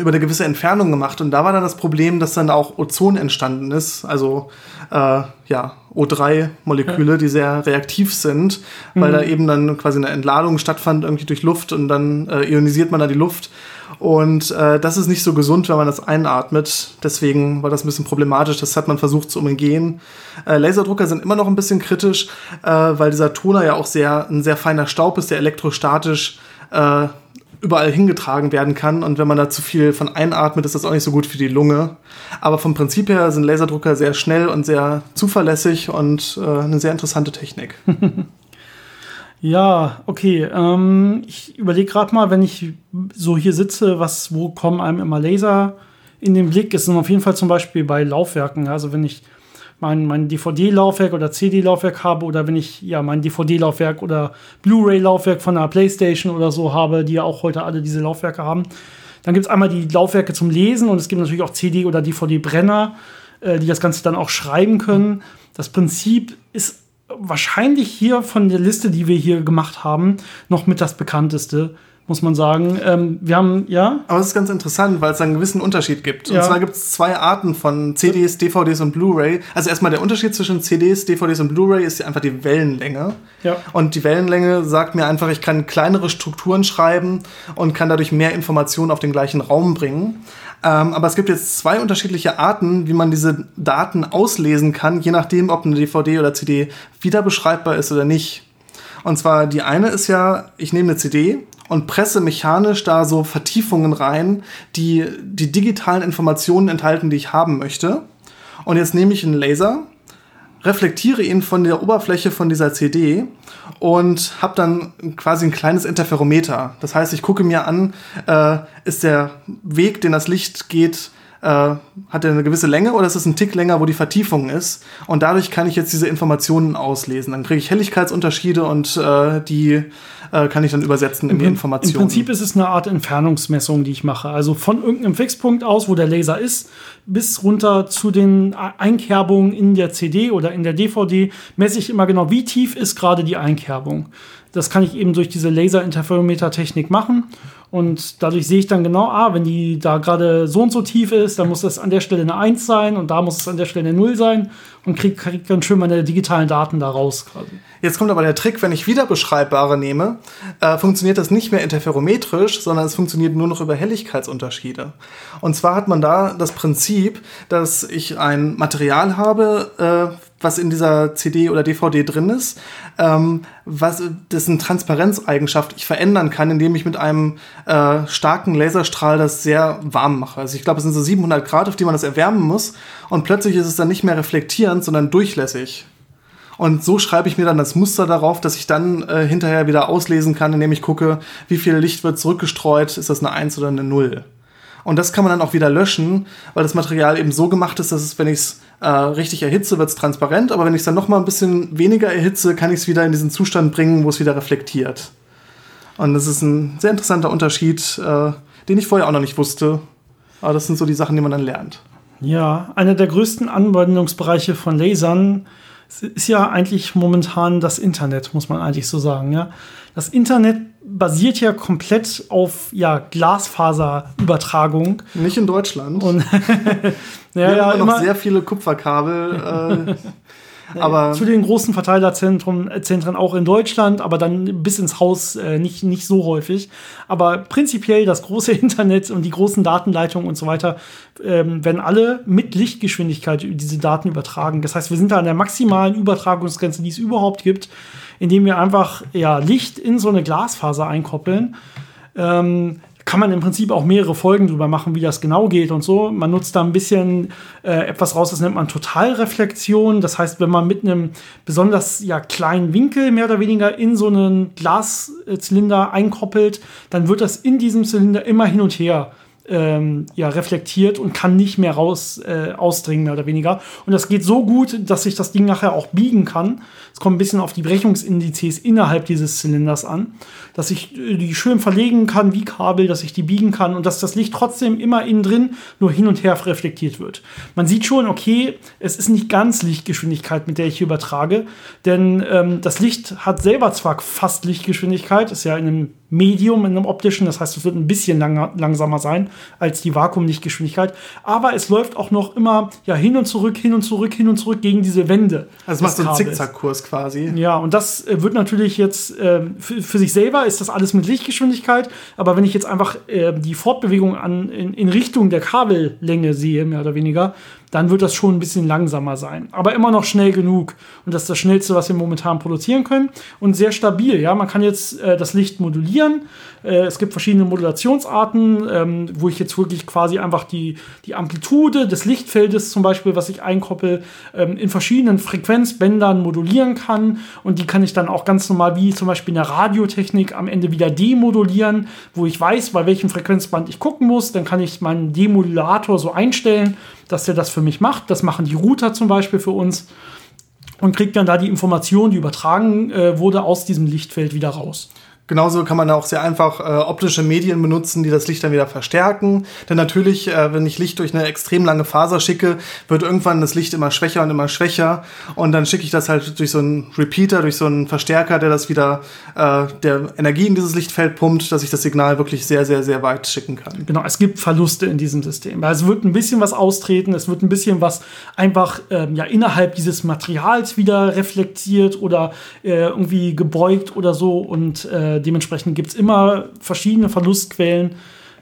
Speaker 2: über eine gewisse Entfernung gemacht. Und da war dann das Problem, dass dann auch Ozon entstanden ist. Also äh, ja, O3-Moleküle, die sehr reaktiv sind, weil mhm. da eben dann quasi eine Entladung stattfand, irgendwie durch Luft und dann äh, ionisiert man da die Luft. Und äh, das ist nicht so gesund, wenn man das einatmet. Deswegen war das ein bisschen problematisch. Das hat man versucht zu umgehen. Äh, Laserdrucker sind immer noch ein bisschen kritisch, äh, weil dieser Toner ja auch sehr ein sehr feiner Staub ist, der elektrostatisch äh, überall hingetragen werden kann. Und wenn man da zu viel von einatmet, ist das auch nicht so gut für die Lunge. Aber vom Prinzip her sind Laserdrucker sehr schnell und sehr zuverlässig und äh, eine sehr interessante Technik.
Speaker 1: ja, okay. Ähm, ich überlege gerade mal, wenn ich so hier sitze, was, wo kommen einem immer Laser in den Blick? Ist auf jeden Fall zum Beispiel bei Laufwerken. Also wenn ich mein, mein DVD-Laufwerk oder CD-Laufwerk habe oder wenn ich ja mein DVD-Laufwerk oder Blu-ray-Laufwerk von einer Playstation oder so habe, die ja auch heute alle diese Laufwerke haben. Dann gibt es einmal die Laufwerke zum Lesen und es gibt natürlich auch CD- oder DVD-Brenner, äh, die das Ganze dann auch schreiben können. Das Prinzip ist wahrscheinlich hier von der Liste, die wir hier gemacht haben, noch mit das bekannteste muss man sagen. Ähm, wir haben, ja.
Speaker 2: Aber es ist ganz interessant, weil es einen gewissen Unterschied gibt. Ja. Und zwar gibt es zwei Arten von CDs, DVDs und Blu-ray. Also erstmal der Unterschied zwischen CDs, DVDs und Blu-ray ist einfach die Wellenlänge. Ja. Und die Wellenlänge sagt mir einfach, ich kann kleinere Strukturen schreiben und kann dadurch mehr Informationen auf den gleichen Raum bringen. Ähm, aber es gibt jetzt zwei unterschiedliche Arten, wie man diese Daten auslesen kann, je nachdem, ob eine DVD oder CD wieder beschreibbar ist oder nicht. Und zwar die eine ist ja, ich nehme eine CD und presse mechanisch da so Vertiefungen rein, die die digitalen Informationen enthalten, die ich haben möchte. Und jetzt nehme ich einen Laser, reflektiere ihn von der Oberfläche von dieser CD und habe dann quasi ein kleines Interferometer. Das heißt, ich gucke mir an, äh, ist der Weg, den das Licht geht, äh, hat er eine gewisse Länge oder ist es ein Tick länger, wo die Vertiefung ist? Und dadurch kann ich jetzt diese Informationen auslesen. Dann kriege ich Helligkeitsunterschiede und äh, die äh, kann ich dann übersetzen in die Informationen.
Speaker 1: Im Prinzip ist es eine Art Entfernungsmessung, die ich mache. Also von irgendeinem Fixpunkt aus, wo der Laser ist, bis runter zu den Einkerbungen in der CD oder in der DVD messe ich immer genau, wie tief ist gerade die Einkerbung. Das kann ich eben durch diese Laser-Interferometer-Technik machen. Und dadurch sehe ich dann genau, ah, wenn die da gerade so und so tief ist, dann muss das an der Stelle eine 1 sein und da muss es an der Stelle eine 0 sein und kriege krieg dann schön meine digitalen Daten da raus quasi.
Speaker 2: Jetzt kommt aber der Trick, wenn ich wieder beschreibbare nehme, äh, funktioniert das nicht mehr interferometrisch, sondern es funktioniert nur noch über Helligkeitsunterschiede. Und zwar hat man da das Prinzip, dass ich ein Material habe, äh, was in dieser CD oder DVD drin ist, ähm, was dessen Transparenzeigenschaft ich verändern kann, indem ich mit einem äh, starken Laserstrahl das sehr warm mache. Also ich glaube, es sind so 700 Grad, auf die man das erwärmen muss. Und plötzlich ist es dann nicht mehr reflektierend, sondern durchlässig. Und so schreibe ich mir dann das Muster darauf, dass ich dann äh, hinterher wieder auslesen kann, indem ich gucke, wie viel Licht wird zurückgestreut, ist das eine 1 oder eine 0. Und das kann man dann auch wieder löschen, weil das Material eben so gemacht ist, dass es, wenn ich es äh, richtig erhitze, wird es transparent, aber wenn ich es dann noch mal ein bisschen weniger erhitze, kann ich es wieder in diesen Zustand bringen, wo es wieder reflektiert. Und das ist ein sehr interessanter Unterschied, äh, den ich vorher auch noch nicht wusste. Aber das sind so die Sachen, die man dann lernt.
Speaker 1: Ja, einer der größten Anwendungsbereiche von Lasern ist ja eigentlich momentan das Internet, muss man eigentlich so sagen. Ja? Das Internet basiert ja komplett auf ja, Glasfaserübertragung.
Speaker 2: Nicht in Deutschland.
Speaker 1: Und
Speaker 2: ja, Wir ja, haben immer noch sehr viele Kupferkabel. Äh, aber
Speaker 1: zu den großen Verteilerzentren äh, Zentren auch in Deutschland, aber dann bis ins Haus äh, nicht, nicht so häufig. Aber prinzipiell das große Internet und die großen Datenleitungen und so weiter ähm, werden alle mit Lichtgeschwindigkeit diese Daten übertragen. Das heißt, wir sind da an der maximalen Übertragungsgrenze, die es überhaupt gibt, indem wir einfach ja, Licht in so eine Glasfaser einkoppeln. Ähm, kann man im Prinzip auch mehrere Folgen drüber machen, wie das genau geht und so. Man nutzt da ein bisschen äh, etwas raus, das nennt man Totalreflexion. Das heißt, wenn man mit einem besonders ja, kleinen Winkel mehr oder weniger in so einen Glaszylinder einkoppelt, dann wird das in diesem Zylinder immer hin und her ähm, ja, reflektiert und kann nicht mehr raus äh, ausdringen, mehr oder weniger. Und das geht so gut, dass sich das Ding nachher auch biegen kann. Es kommt ein bisschen auf die Brechungsindizes innerhalb dieses Zylinders an, dass ich äh, die schön verlegen kann wie Kabel, dass ich die biegen kann und dass das Licht trotzdem immer innen drin nur hin und her reflektiert wird. Man sieht schon, okay, es ist nicht ganz Lichtgeschwindigkeit, mit der ich hier übertrage, denn ähm, das Licht hat selber zwar fast Lichtgeschwindigkeit, ist ja in einem Medium, in einem optischen, das heißt, es wird ein bisschen lang langsamer sein als die Vakuumlichtgeschwindigkeit, aber es läuft auch noch immer ja, hin und zurück, hin und zurück, hin und zurück gegen diese Wände.
Speaker 2: Also es macht so einen Zickzackkurs quasi.
Speaker 1: Ja, und das äh, wird natürlich jetzt äh, für, für, sich selber ist das alles mit Lichtgeschwindigkeit, aber wenn ich jetzt einfach äh, die Fortbewegung an, in, in Richtung der Kabellänge sehe, mehr oder weniger, dann wird das schon ein bisschen langsamer sein. Aber immer noch schnell genug. Und das ist das Schnellste, was wir momentan produzieren können. Und sehr stabil. Ja, man kann jetzt äh, das Licht modulieren. Äh, es gibt verschiedene Modulationsarten, ähm, wo ich jetzt wirklich quasi einfach die, die Amplitude des Lichtfeldes zum Beispiel, was ich einkoppel, ähm, in verschiedenen Frequenzbändern modulieren kann. Und die kann ich dann auch ganz normal wie zum Beispiel in der Radiotechnik am Ende wieder demodulieren, wo ich weiß, bei welchem Frequenzband ich gucken muss. Dann kann ich meinen Demodulator so einstellen dass er das für mich macht. Das machen die Router zum Beispiel für uns und kriegt dann da die Information, die übertragen äh, wurde, aus diesem Lichtfeld wieder raus.
Speaker 2: Genauso kann man auch sehr einfach äh, optische Medien benutzen, die das Licht dann wieder verstärken. Denn natürlich, äh, wenn ich Licht durch eine extrem lange Faser schicke, wird irgendwann das Licht immer schwächer und immer schwächer. Und dann schicke ich das halt durch so einen Repeater, durch so einen Verstärker, der das wieder, äh, der Energie in dieses Lichtfeld pumpt, dass ich das Signal wirklich sehr, sehr, sehr weit schicken kann.
Speaker 1: Genau, es gibt Verluste in diesem System. Es wird ein bisschen was austreten, es wird ein bisschen was einfach ähm, ja, innerhalb dieses Materials wieder reflektiert oder äh, irgendwie gebeugt oder so. Und äh, dementsprechend gibt es immer verschiedene Verlustquellen.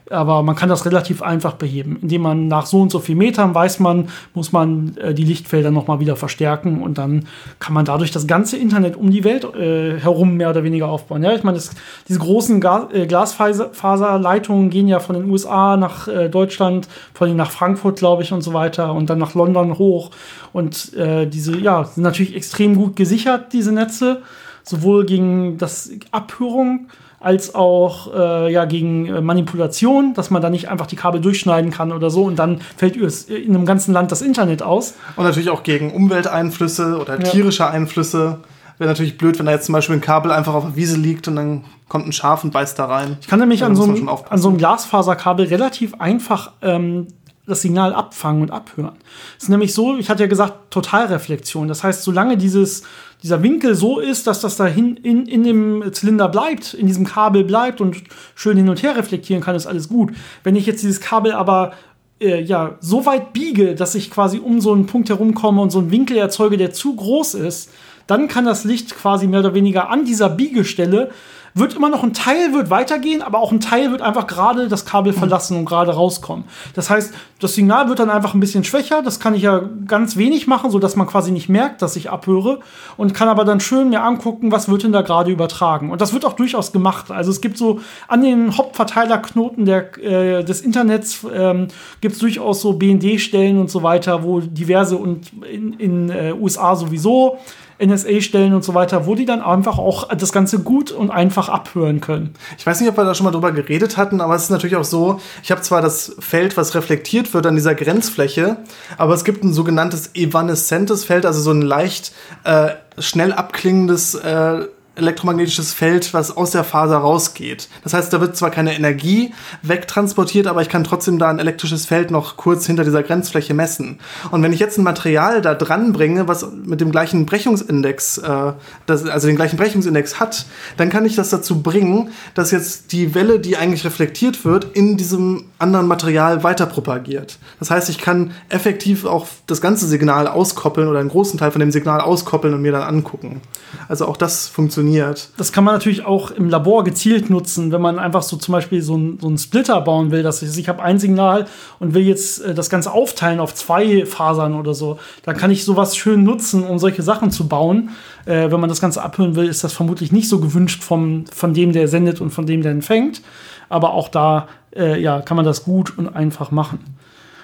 Speaker 1: Aber man kann das relativ einfach beheben, indem man nach so und so viel Metern weiß man, muss man äh, die Lichtfelder noch mal wieder verstärken und dann kann man dadurch das ganze Internet um die Welt äh, herum mehr oder weniger aufbauen. Ja, ich meine, diese großen äh, Glasfaserleitungen gehen ja von den USA nach äh, Deutschland, vor allem nach Frankfurt, glaube ich, und so weiter und dann nach London hoch. Und äh, diese, ja, sind natürlich extrem gut gesichert, diese Netze sowohl gegen das Abhörung als auch äh, ja, gegen äh, Manipulation, dass man da nicht einfach die Kabel durchschneiden kann oder so und dann fällt in einem ganzen Land das Internet aus.
Speaker 2: Und natürlich auch gegen Umwelteinflüsse oder tierische ja. Einflüsse. Wäre natürlich blöd, wenn da jetzt zum Beispiel ein Kabel einfach auf der Wiese liegt und dann kommt ein Schaf und beißt da rein.
Speaker 1: Ich kann nämlich an so, einem, an so, einem, Glasfaserkabel relativ einfach ähm, das Signal abfangen und abhören. Es ist nämlich so, ich hatte ja gesagt, Totalreflexion. Das heißt, solange dieses dieser Winkel so ist, dass das da in, in dem Zylinder bleibt, in diesem Kabel bleibt und schön hin und her reflektieren kann, ist alles gut. Wenn ich jetzt dieses Kabel aber äh, ja, so weit biege, dass ich quasi um so einen Punkt herumkomme und so einen Winkel erzeuge, der zu groß ist, dann kann das Licht quasi mehr oder weniger an dieser Biegestelle wird immer noch ein Teil wird weitergehen, aber auch ein Teil wird einfach gerade das Kabel verlassen und gerade rauskommen. Das heißt, das Signal wird dann einfach ein bisschen schwächer. Das kann ich ja ganz wenig machen, so dass man quasi nicht merkt, dass ich abhöre und kann aber dann schön mir angucken, was wird denn da gerade übertragen. Und das wird auch durchaus gemacht. Also es gibt so an den Hauptverteilerknoten der, äh, des Internets ähm, gibt es durchaus so BND-Stellen und so weiter, wo diverse und in, in äh, USA sowieso NSA-Stellen und so weiter, wo die dann einfach auch das Ganze gut und einfach abhören können.
Speaker 2: Ich weiß nicht, ob wir da schon mal drüber geredet hatten, aber es ist natürlich auch so, ich habe zwar das Feld, was reflektiert wird an dieser Grenzfläche, aber es gibt ein sogenanntes evanescentes Feld, also so ein leicht äh, schnell abklingendes äh, elektromagnetisches Feld, was aus der Faser rausgeht. Das heißt, da wird zwar keine Energie wegtransportiert, aber ich kann trotzdem da ein elektrisches Feld noch kurz hinter dieser Grenzfläche messen. Und wenn ich jetzt ein Material da dran bringe, was mit dem gleichen Brechungsindex, äh, das, also den gleichen Brechungsindex hat, dann kann ich das dazu bringen, dass jetzt die Welle, die eigentlich reflektiert wird, in diesem anderen Material weiter propagiert. Das heißt, ich kann effektiv auch das ganze Signal auskoppeln oder einen großen Teil von dem Signal auskoppeln und mir dann angucken. Also auch das funktioniert funktioniert.
Speaker 1: Das kann man natürlich auch im Labor gezielt nutzen, wenn man einfach so zum Beispiel so, ein, so einen Splitter bauen will, dass ich, ich habe ein Signal und will jetzt äh, das Ganze aufteilen auf zwei Fasern oder so. Dann kann ich sowas schön nutzen, um solche Sachen zu bauen. Äh, wenn man das Ganze abhören will, ist das vermutlich nicht so gewünscht vom, von dem, der sendet und von dem, der empfängt. Aber auch da äh, ja, kann man das gut und einfach machen.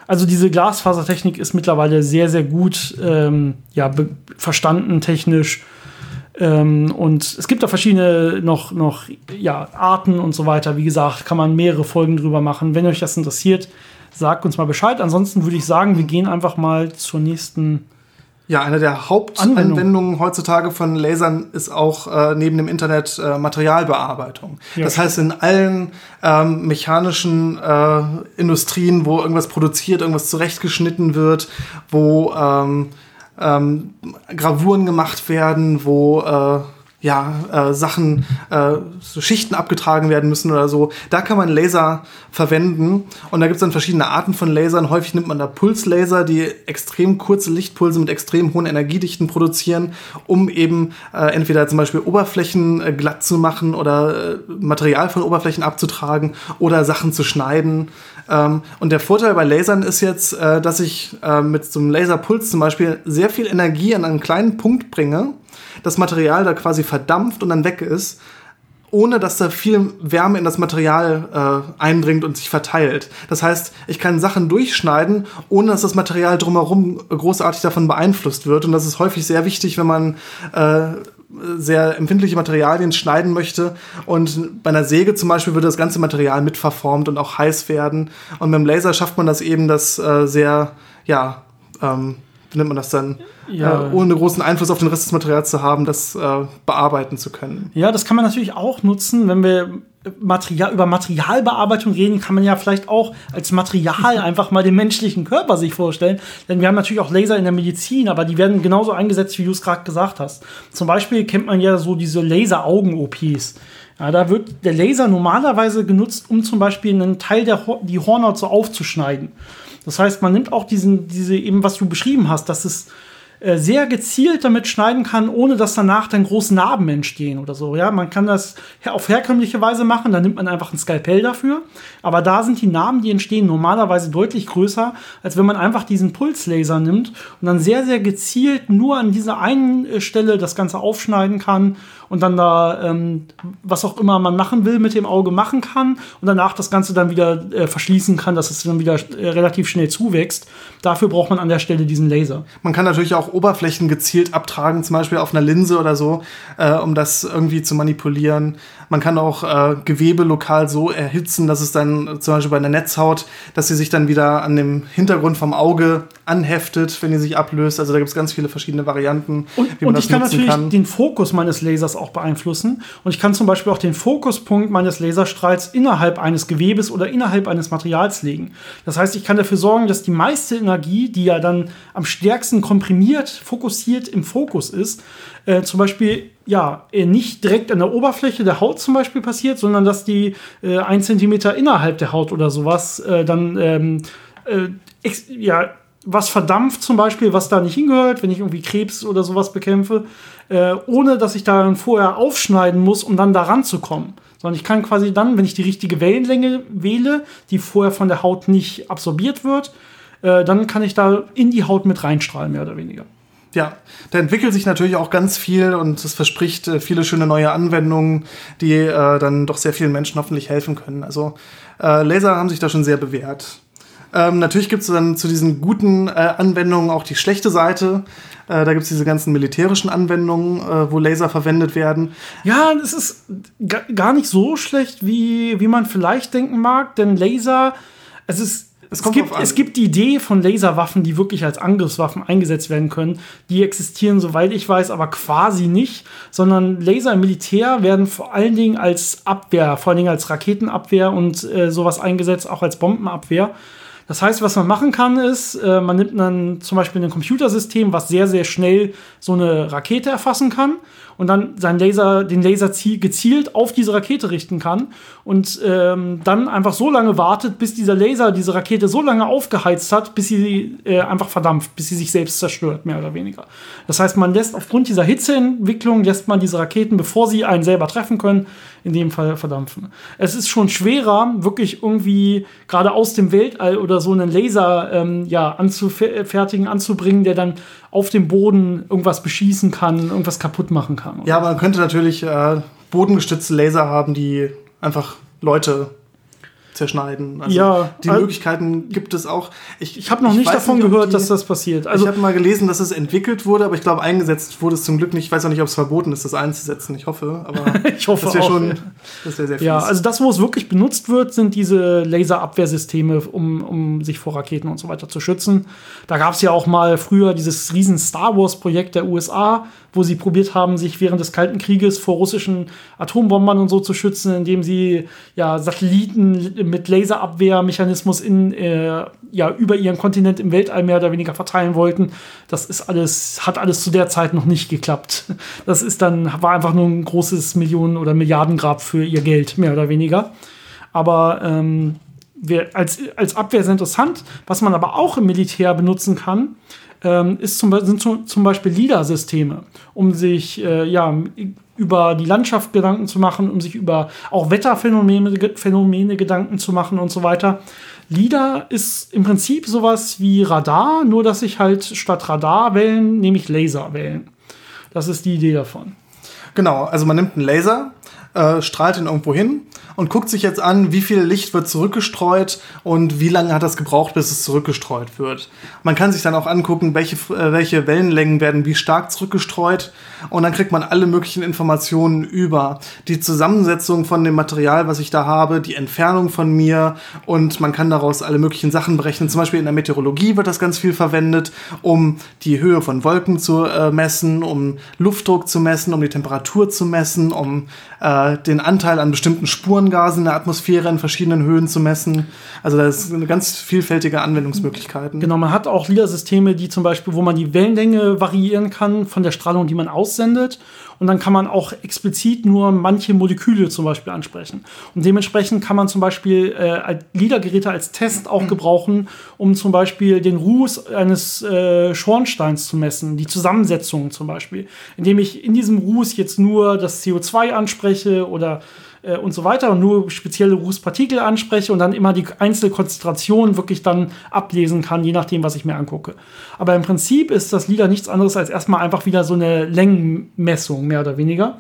Speaker 1: Also diese Glasfasertechnik ist mittlerweile sehr, sehr gut ähm, ja, verstanden technisch ähm, und es gibt da verschiedene noch, noch ja, Arten und so weiter. Wie gesagt, kann man mehrere Folgen drüber machen. Wenn euch das interessiert, sagt uns mal Bescheid. Ansonsten würde ich sagen, wir gehen einfach mal zur nächsten.
Speaker 2: Ja, eine der Hauptanwendungen Anwendung. heutzutage von Lasern ist auch äh, neben dem Internet äh, Materialbearbeitung. Ja, das heißt, in allen ähm, mechanischen äh, Industrien, wo irgendwas produziert, irgendwas zurechtgeschnitten wird, wo ähm, ähm, Gravuren gemacht werden, wo äh, ja, äh, Sachen, äh, so Schichten abgetragen werden müssen oder so. Da kann man Laser verwenden und da gibt es dann verschiedene Arten von Lasern. Häufig nimmt man da Pulslaser, die extrem kurze Lichtpulse mit extrem hohen Energiedichten produzieren, um eben äh, entweder zum Beispiel Oberflächen äh, glatt zu machen oder äh, Material von Oberflächen abzutragen oder Sachen zu schneiden. Ähm, und der Vorteil bei Lasern ist jetzt, äh, dass ich äh, mit so einem Laserpuls zum Beispiel sehr viel Energie an einen kleinen Punkt bringe das Material da quasi verdampft und dann weg ist, ohne dass da viel Wärme in das Material äh, eindringt und sich verteilt. Das heißt, ich kann Sachen durchschneiden, ohne dass das Material drumherum großartig davon beeinflusst wird. Und das ist häufig sehr wichtig, wenn man äh, sehr empfindliche Materialien schneiden möchte. Und bei einer Säge zum Beispiel würde das ganze Material mitverformt und auch heiß werden. Und mit dem Laser schafft man das eben, das äh, sehr, ja, ähm, wie nennt man das dann, ja. äh, ohne großen Einfluss auf den Rest des Materials zu haben, das äh, bearbeiten zu können.
Speaker 1: Ja, das kann man natürlich auch nutzen, wenn wir Material, über Materialbearbeitung reden, kann man ja vielleicht auch als Material einfach mal den menschlichen Körper sich vorstellen. Denn wir haben natürlich auch Laser in der Medizin, aber die werden genauso eingesetzt, wie du es gerade gesagt hast. Zum Beispiel kennt man ja so diese Laser-Augen-OPs. Ja, da wird der Laser normalerweise genutzt, um zum Beispiel einen Teil der Ho die Hornhaut so aufzuschneiden. Das heißt, man nimmt auch diesen, diese eben, was du beschrieben hast, dass es äh, sehr gezielt damit schneiden kann, ohne dass danach dann große Narben entstehen oder so. Ja, man kann das auf herkömmliche Weise machen, da nimmt man einfach ein Skalpell dafür. Aber da sind die Narben, die entstehen, normalerweise deutlich größer, als wenn man einfach diesen Pulslaser nimmt und dann sehr, sehr gezielt nur an dieser einen äh, Stelle das Ganze aufschneiden kann und dann da ähm, was auch immer man machen will mit dem Auge machen kann und danach das Ganze dann wieder äh, verschließen kann, dass es dann wieder äh, relativ schnell zuwächst. Dafür braucht man an der Stelle diesen Laser.
Speaker 2: Man kann natürlich auch Oberflächen gezielt abtragen, zum Beispiel auf einer Linse oder so, äh, um das irgendwie zu manipulieren. Man kann auch äh, Gewebe lokal so erhitzen, dass es dann zum Beispiel bei einer Netzhaut, dass sie sich dann wieder an dem Hintergrund vom Auge anheftet, wenn die sich ablöst. Also da gibt es ganz viele verschiedene Varianten.
Speaker 1: Und, wie man und das ich kann natürlich kann. den Fokus meines Lasers auch beeinflussen. Und ich kann zum Beispiel auch den Fokuspunkt meines Laserstrahls innerhalb eines Gewebes oder innerhalb eines Materials legen. Das heißt, ich kann dafür sorgen, dass die meiste Energie, die ja dann am stärksten komprimiert, fokussiert im Fokus ist, äh, zum Beispiel ja äh, nicht direkt an der Oberfläche der Haut zum Beispiel passiert, sondern dass die äh, ein Zentimeter innerhalb der Haut oder sowas äh, dann ähm, äh, ja was verdampft zum Beispiel, was da nicht hingehört, wenn ich irgendwie Krebs oder sowas bekämpfe, äh, ohne dass ich da vorher aufschneiden muss, um dann da ranzukommen. Sondern ich kann quasi dann, wenn ich die richtige Wellenlänge wähle, die vorher von der Haut nicht absorbiert wird, äh, dann kann ich da in die Haut mit reinstrahlen, mehr oder weniger.
Speaker 2: Ja, da entwickelt sich natürlich auch ganz viel und es verspricht äh, viele schöne neue Anwendungen, die äh, dann doch sehr vielen Menschen hoffentlich helfen können. Also äh, Laser haben sich da schon sehr bewährt. Ähm, natürlich gibt es dann zu diesen guten äh, Anwendungen auch die schlechte Seite. Äh, da gibt es diese ganzen militärischen Anwendungen, äh, wo Laser verwendet werden.
Speaker 1: Ja, es ist gar nicht so schlecht, wie, wie man vielleicht denken mag, denn Laser, es ist es, es, gibt, es, gibt, die Idee von Laserwaffen, die wirklich als Angriffswaffen eingesetzt werden können. Die existieren, soweit ich weiß, aber quasi nicht, sondern Laser im Militär werden vor allen Dingen als Abwehr, vor allen Dingen als Raketenabwehr und äh, sowas eingesetzt, auch als Bombenabwehr. Das heißt, was man machen kann, ist, äh, man nimmt dann zum Beispiel ein Computersystem, was sehr, sehr schnell so eine Rakete erfassen kann und dann seinen Laser, den Laser gezielt auf diese Rakete richten kann und ähm, dann einfach so lange wartet, bis dieser Laser diese Rakete so lange aufgeheizt hat, bis sie äh, einfach verdampft, bis sie sich selbst zerstört, mehr oder weniger. Das heißt, man lässt aufgrund dieser Hitzeentwicklung, lässt man diese Raketen, bevor sie einen selber treffen können, in dem Fall verdampfen. Es ist schon schwerer, wirklich irgendwie gerade aus dem Weltall oder so einen Laser ähm, ja, anzufertigen, anzubringen, der dann auf dem Boden irgendwas beschießen kann, irgendwas kaputt machen kann.
Speaker 2: Ja, man könnte natürlich äh, bodengestützte Laser haben, die einfach Leute zerschneiden.
Speaker 1: Also ja,
Speaker 2: die also Möglichkeiten gibt es auch.
Speaker 1: Ich, ich habe noch ich nicht davon nicht, gehört, die, dass das passiert.
Speaker 2: Also ich habe mal gelesen, dass es entwickelt wurde, aber ich glaube, eingesetzt wurde es zum Glück nicht. Ich weiß auch nicht, ob es verboten ist, das einzusetzen. Ich hoffe, aber
Speaker 1: ich hoffe
Speaker 2: das
Speaker 1: wäre
Speaker 2: schon, das wäre sehr
Speaker 1: viel. Ja, also das, wo es wirklich benutzt wird, sind diese Laserabwehrsysteme, um, um sich vor Raketen und so weiter zu schützen. Da gab es ja auch mal früher dieses riesen Star Wars Projekt der USA, wo sie probiert haben, sich während des Kalten Krieges vor russischen Atombombern und so zu schützen, indem sie ja Satelliten mit Laserabwehrmechanismus in, äh, ja, über ihren Kontinent im Weltall mehr oder weniger verteilen wollten. Das ist alles, hat alles zu der Zeit noch nicht geklappt. Das ist dann, war einfach nur ein großes Millionen- oder Milliardengrab für ihr Geld, mehr oder weniger. Aber ähm, wir, als, als Abwehr ist interessant. Was man aber auch im Militär benutzen kann, ähm, ist zum, sind zum Beispiel LIDAR-Systeme, um sich äh, ja, über die Landschaft Gedanken zu machen, um sich über auch Wetterphänomene Phänomene Gedanken zu machen und so weiter. LIDAR ist im Prinzip sowas wie Radar, nur dass ich halt statt Radar wählen, nehme ich Laser wählen. Das ist die Idee davon.
Speaker 2: Genau, also man nimmt einen Laser, äh, strahlt ihn irgendwo hin und guckt sich jetzt an, wie viel Licht wird zurückgestreut und wie lange hat das gebraucht, bis es zurückgestreut wird. Man kann sich dann auch angucken, welche, äh, welche Wellenlängen werden wie stark zurückgestreut und dann kriegt man alle möglichen Informationen über die Zusammensetzung von dem Material, was ich da habe, die Entfernung von mir und man kann daraus alle möglichen Sachen berechnen. Zum Beispiel in der Meteorologie wird das ganz viel verwendet, um die Höhe von Wolken zu äh, messen, um Luftdruck zu messen, um die Temperatur zu messen, um äh, den Anteil an bestimmten Spurengasen in der Atmosphäre in verschiedenen Höhen zu messen. Also da eine ganz vielfältige Anwendungsmöglichkeiten.
Speaker 1: Genau, man hat auch LIDAR-Systeme, die zum Beispiel, wo man die Wellenlänge variieren kann von der Strahlung, die man aussendet und dann kann man auch explizit nur manche Moleküle zum Beispiel ansprechen. Und dementsprechend kann man zum Beispiel äh, LIDAR-Geräte als Test auch gebrauchen, um zum Beispiel den Ruß eines äh, Schornsteins zu messen, die Zusammensetzung zum Beispiel. Indem ich in diesem Ruß jetzt nur das CO2 anspreche oder äh, und so weiter und nur spezielle Rußpartikel anspreche und dann immer die Einzelkonzentration wirklich dann ablesen kann, je nachdem, was ich mir angucke. Aber im Prinzip ist das LIDAR nichts anderes als erstmal einfach wieder so eine Längenmessung, mehr oder weniger.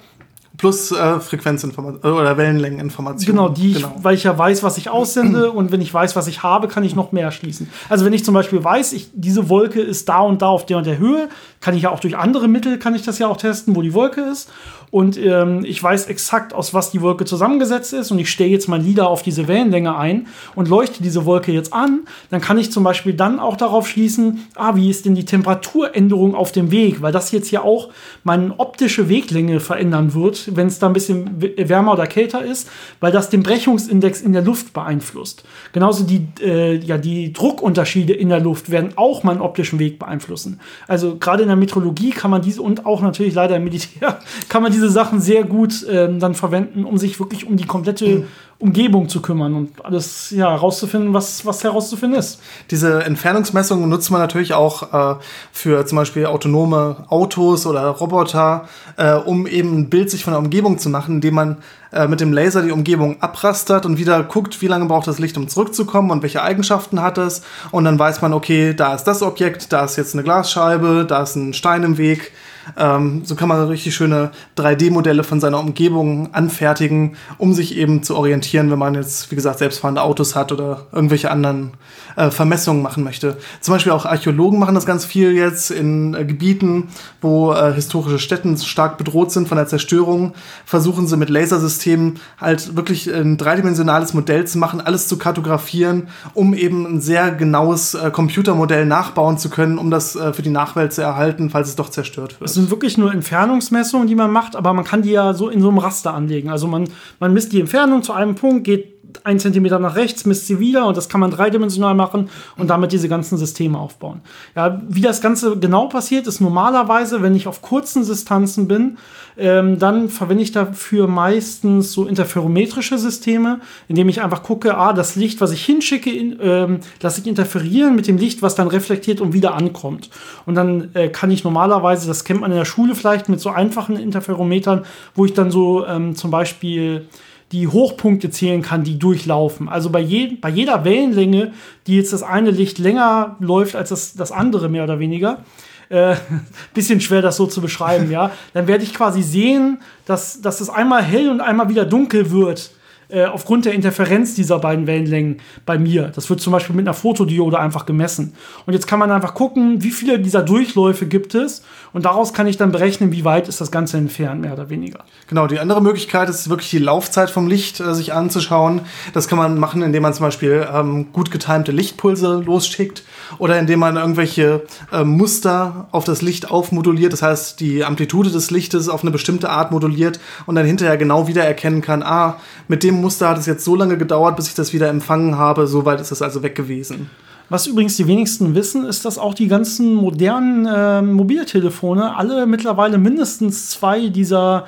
Speaker 2: Plus äh, Frequenzinformation äh, oder Wellenlängeninformation.
Speaker 1: Genau, die genau. Ich, weil ich ja weiß, was ich aussende und wenn ich weiß, was ich habe, kann ich noch mehr schließen. Also wenn ich zum Beispiel weiß, ich, diese Wolke ist da und da auf der und der Höhe, kann ich ja auch durch andere Mittel, kann ich das ja auch testen, wo die Wolke ist und ähm, ich weiß exakt, aus was die Wolke zusammengesetzt ist und ich stelle jetzt mein LIDAR auf diese Wellenlänge ein und leuchte diese Wolke jetzt an, dann kann ich zum Beispiel dann auch darauf schließen, ah, wie ist denn die Temperaturänderung auf dem Weg, weil das jetzt ja auch meine optische Weglänge verändern wird, wenn es da ein bisschen wärmer oder kälter ist, weil das den Brechungsindex in der Luft beeinflusst. Genauso die, äh, ja, die Druckunterschiede in der Luft werden auch meinen optischen Weg beeinflussen. Also gerade in der Metrologie kann man diese und auch natürlich leider im Militär kann man diese Sachen sehr gut ähm, dann verwenden, um sich wirklich um die komplette Umgebung zu kümmern und alles ja, herauszufinden, was, was herauszufinden ist.
Speaker 2: Diese Entfernungsmessungen nutzt man natürlich auch äh, für zum Beispiel autonome Autos oder Roboter, äh, um eben ein Bild sich von der Umgebung zu machen, indem man äh, mit dem Laser die Umgebung abrastert und wieder guckt, wie lange braucht das Licht, um zurückzukommen und welche Eigenschaften hat es. Und dann weiß man, okay, da ist das Objekt, da ist jetzt eine Glasscheibe, da ist ein Stein im Weg ähm, so kann man richtig schöne 3D-Modelle von seiner Umgebung anfertigen, um sich eben zu orientieren, wenn man jetzt, wie gesagt, selbstfahrende Autos hat oder irgendwelche anderen äh, Vermessungen machen möchte. Zum Beispiel auch Archäologen machen das ganz viel jetzt in äh, Gebieten, wo äh, historische Städten stark bedroht sind von der Zerstörung. Versuchen sie mit Lasersystemen halt wirklich ein dreidimensionales Modell zu machen, alles zu kartografieren, um eben ein sehr genaues äh, Computermodell nachbauen zu können, um das äh, für die Nachwelt zu erhalten, falls es doch zerstört wird
Speaker 1: sind wirklich nur Entfernungsmessungen, die man macht, aber man kann die ja so in so einem Raster anlegen. Also man, man misst die Entfernung zu einem Punkt, geht ein Zentimeter nach rechts, misst sie wieder und das kann man dreidimensional machen und damit diese ganzen Systeme aufbauen. Ja, wie das Ganze genau passiert, ist normalerweise, wenn ich auf kurzen Distanzen bin, ähm, dann verwende ich dafür meistens so interferometrische Systeme, indem ich einfach gucke, ah, das Licht, was ich hinschicke, in, ähm, lasse ich interferieren mit dem Licht, was dann reflektiert und wieder ankommt. Und dann äh, kann ich normalerweise, das kennt man in der Schule vielleicht mit so einfachen Interferometern, wo ich dann so ähm, zum Beispiel die Hochpunkte zählen kann, die durchlaufen. Also bei, je, bei jeder Wellenlänge, die jetzt das eine Licht länger läuft als das, das andere, mehr oder weniger, äh, bisschen schwer das so zu beschreiben, ja, dann werde ich quasi sehen, dass, dass es einmal hell und einmal wieder dunkel wird äh, aufgrund der Interferenz dieser beiden Wellenlängen bei mir. Das wird zum Beispiel mit einer Fotodiode einfach gemessen. Und jetzt kann man einfach gucken, wie viele dieser Durchläufe gibt es. Und daraus kann ich dann berechnen, wie weit ist das Ganze entfernt, mehr oder weniger.
Speaker 2: Genau, die andere Möglichkeit ist wirklich die Laufzeit vom Licht äh, sich anzuschauen. Das kann man machen, indem man zum Beispiel ähm, gut getimte Lichtpulse losschickt oder indem man irgendwelche äh, Muster auf das Licht aufmoduliert. Das heißt, die Amplitude des Lichtes auf eine bestimmte Art moduliert und dann hinterher genau wieder erkennen kann, ah, mit dem Muster hat es jetzt so lange gedauert, bis ich das wieder empfangen habe. So weit ist es also weg gewesen.
Speaker 1: Was übrigens die wenigsten wissen, ist, dass auch die ganzen modernen äh, Mobiltelefone alle mittlerweile mindestens zwei dieser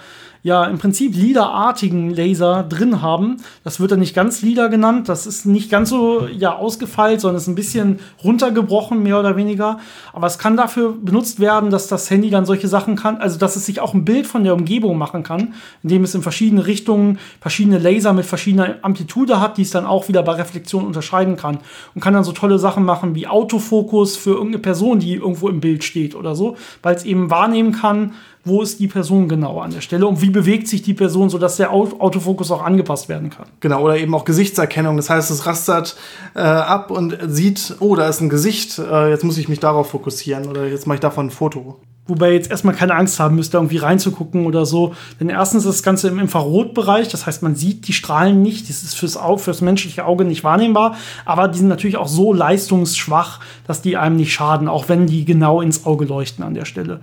Speaker 1: ja im Prinzip liederartigen Laser drin haben. Das wird dann nicht ganz Lieder genannt, das ist nicht ganz so ja ausgefeilt, sondern ist ein bisschen runtergebrochen, mehr oder weniger. Aber es kann dafür benutzt werden, dass das Handy dann solche Sachen kann, also dass es sich auch ein Bild von der Umgebung machen kann, indem es in verschiedene Richtungen verschiedene Laser mit verschiedener Amplitude hat, die es dann auch wieder bei Reflexion unterscheiden kann. Und kann dann so tolle Sachen machen wie Autofokus für irgendeine Person, die irgendwo im Bild steht oder so, weil es eben wahrnehmen kann, wo ist die Person genau an der Stelle und wie bewegt sich die Person, sodass der Autofokus auch angepasst werden kann.
Speaker 2: Genau, oder eben auch Gesichtserkennung. Das heißt, es rastert äh, ab und sieht, oh, da ist ein Gesicht, äh, jetzt muss ich mich darauf fokussieren oder jetzt mache ich davon ein Foto.
Speaker 1: Wobei ihr jetzt erstmal keine Angst haben müsst, da irgendwie reinzugucken oder so. Denn erstens ist das Ganze im Infrarotbereich, das heißt, man sieht die Strahlen nicht. Das ist fürs, Auge, fürs menschliche Auge nicht wahrnehmbar. Aber die sind natürlich auch so leistungsschwach, dass die einem nicht schaden, auch wenn die genau ins Auge leuchten an der Stelle.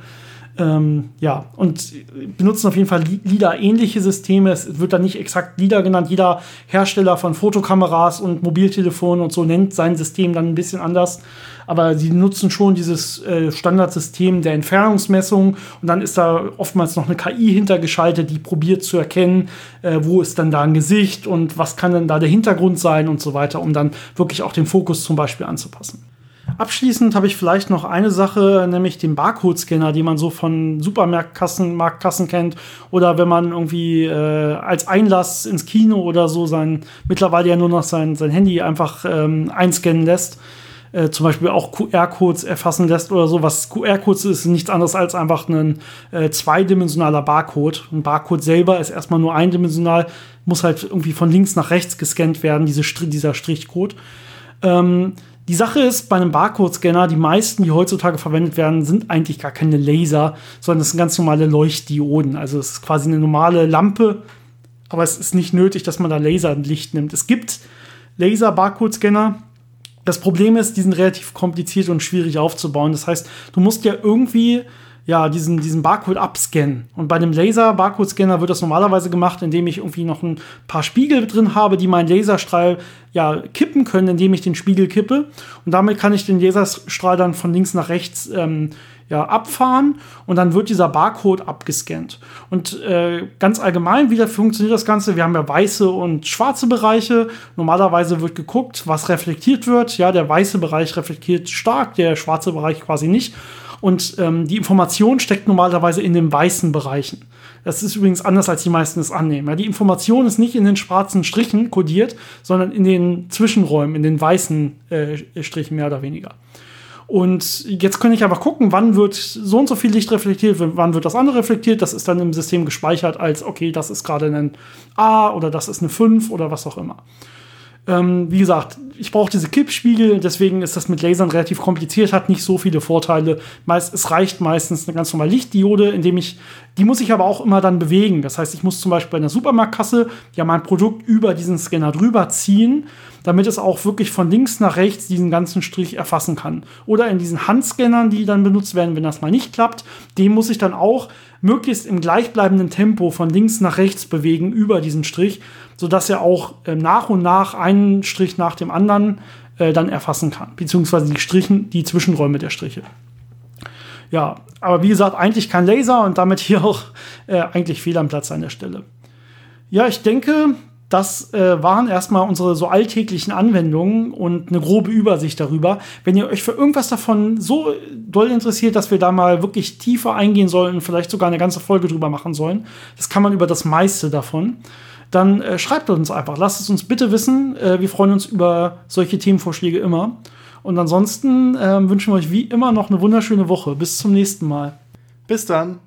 Speaker 1: Ähm, ja, und benutzen auf jeden Fall LIDAR-ähnliche Systeme. Es wird dann nicht exakt LIDAR genannt. Jeder Hersteller von Fotokameras und Mobiltelefonen und so nennt sein System dann ein bisschen anders. Aber sie nutzen schon dieses äh, Standardsystem der Entfernungsmessung und dann ist da oftmals noch eine KI hintergeschaltet, die probiert zu erkennen, äh, wo ist dann da ein Gesicht und was kann denn da der Hintergrund sein und so weiter, um dann wirklich auch den Fokus zum Beispiel anzupassen. Abschließend habe ich vielleicht noch eine Sache, nämlich den Barcode-Scanner, den man so von Supermarktkassen Marktkassen kennt. Oder wenn man irgendwie äh, als Einlass ins Kino oder so sein, mittlerweile ja nur noch sein, sein Handy einfach ähm, einscannen lässt. Äh, zum Beispiel auch QR-Codes erfassen lässt oder so. Was QR-Codes ist, nichts anderes als einfach ein äh, zweidimensionaler Barcode. Ein Barcode selber ist erstmal nur eindimensional, muss halt irgendwie von links nach rechts gescannt werden, diese, dieser Strichcode. Ähm, die Sache ist, bei einem Barcode-Scanner, die meisten, die heutzutage verwendet werden, sind eigentlich gar keine Laser, sondern das sind ganz normale Leuchtdioden. Also es ist quasi eine normale Lampe, aber es ist nicht nötig, dass man da Laserlicht nimmt. Es gibt Laser-Barcode-Scanner. Das Problem ist, die sind relativ kompliziert und schwierig aufzubauen. Das heißt, du musst ja irgendwie ja, diesen, diesen Barcode abscannen. Und bei dem Laser-Barcode-Scanner wird das normalerweise gemacht, indem ich irgendwie noch ein paar Spiegel drin habe, die meinen Laserstrahl ja kippen können, indem ich den Spiegel kippe. Und damit kann ich den Laserstrahl dann von links nach rechts ähm, ja, abfahren und dann wird dieser Barcode abgescannt. Und äh, ganz allgemein, wie funktioniert das Ganze? Wir haben ja weiße und schwarze Bereiche. Normalerweise wird geguckt, was reflektiert wird. Ja, der weiße Bereich reflektiert stark, der schwarze Bereich quasi nicht. Und ähm, die Information steckt normalerweise in den weißen Bereichen. Das ist übrigens anders, als die meisten es annehmen. Ja, die Information ist nicht in den schwarzen Strichen kodiert, sondern in den Zwischenräumen, in den weißen äh, Strichen mehr oder weniger. Und jetzt kann ich einfach gucken, wann wird so und so viel Licht reflektiert, wann wird das andere reflektiert. Das ist dann im System gespeichert als, okay, das ist gerade ein A oder das ist eine 5 oder was auch immer. Ähm, wie gesagt, ich brauche diese Kippspiegel, deswegen ist das mit Lasern relativ kompliziert, hat nicht so viele Vorteile. Meist, es reicht meistens eine ganz normale Lichtdiode, indem ich, die muss ich aber auch immer dann bewegen. Das heißt, ich muss zum Beispiel bei einer Supermarktkasse ja mein Produkt über diesen Scanner drüber ziehen, damit es auch wirklich von links nach rechts diesen ganzen Strich erfassen kann. Oder in diesen Handscannern, die dann benutzt werden, wenn das mal nicht klappt, den muss ich dann auch möglichst im gleichbleibenden Tempo von links nach rechts bewegen über diesen Strich, sodass er auch äh, nach und nach einen Strich nach dem anderen äh, dann erfassen kann, beziehungsweise die Strichen, die Zwischenräume der Striche. Ja, aber wie gesagt, eigentlich kein Laser und damit hier auch äh, eigentlich fehl am Platz an der Stelle. Ja, ich denke, das äh, waren erstmal unsere so alltäglichen Anwendungen und eine grobe Übersicht darüber. Wenn ihr euch für irgendwas davon so doll interessiert, dass wir da mal wirklich tiefer eingehen sollen, vielleicht sogar eine ganze Folge drüber machen sollen, das kann man über das meiste davon, dann äh, schreibt uns einfach. Lasst es uns bitte wissen. Äh, wir freuen uns über solche Themenvorschläge immer. Und ansonsten äh, wünschen wir euch wie immer noch eine wunderschöne Woche. Bis zum nächsten Mal.
Speaker 2: Bis dann.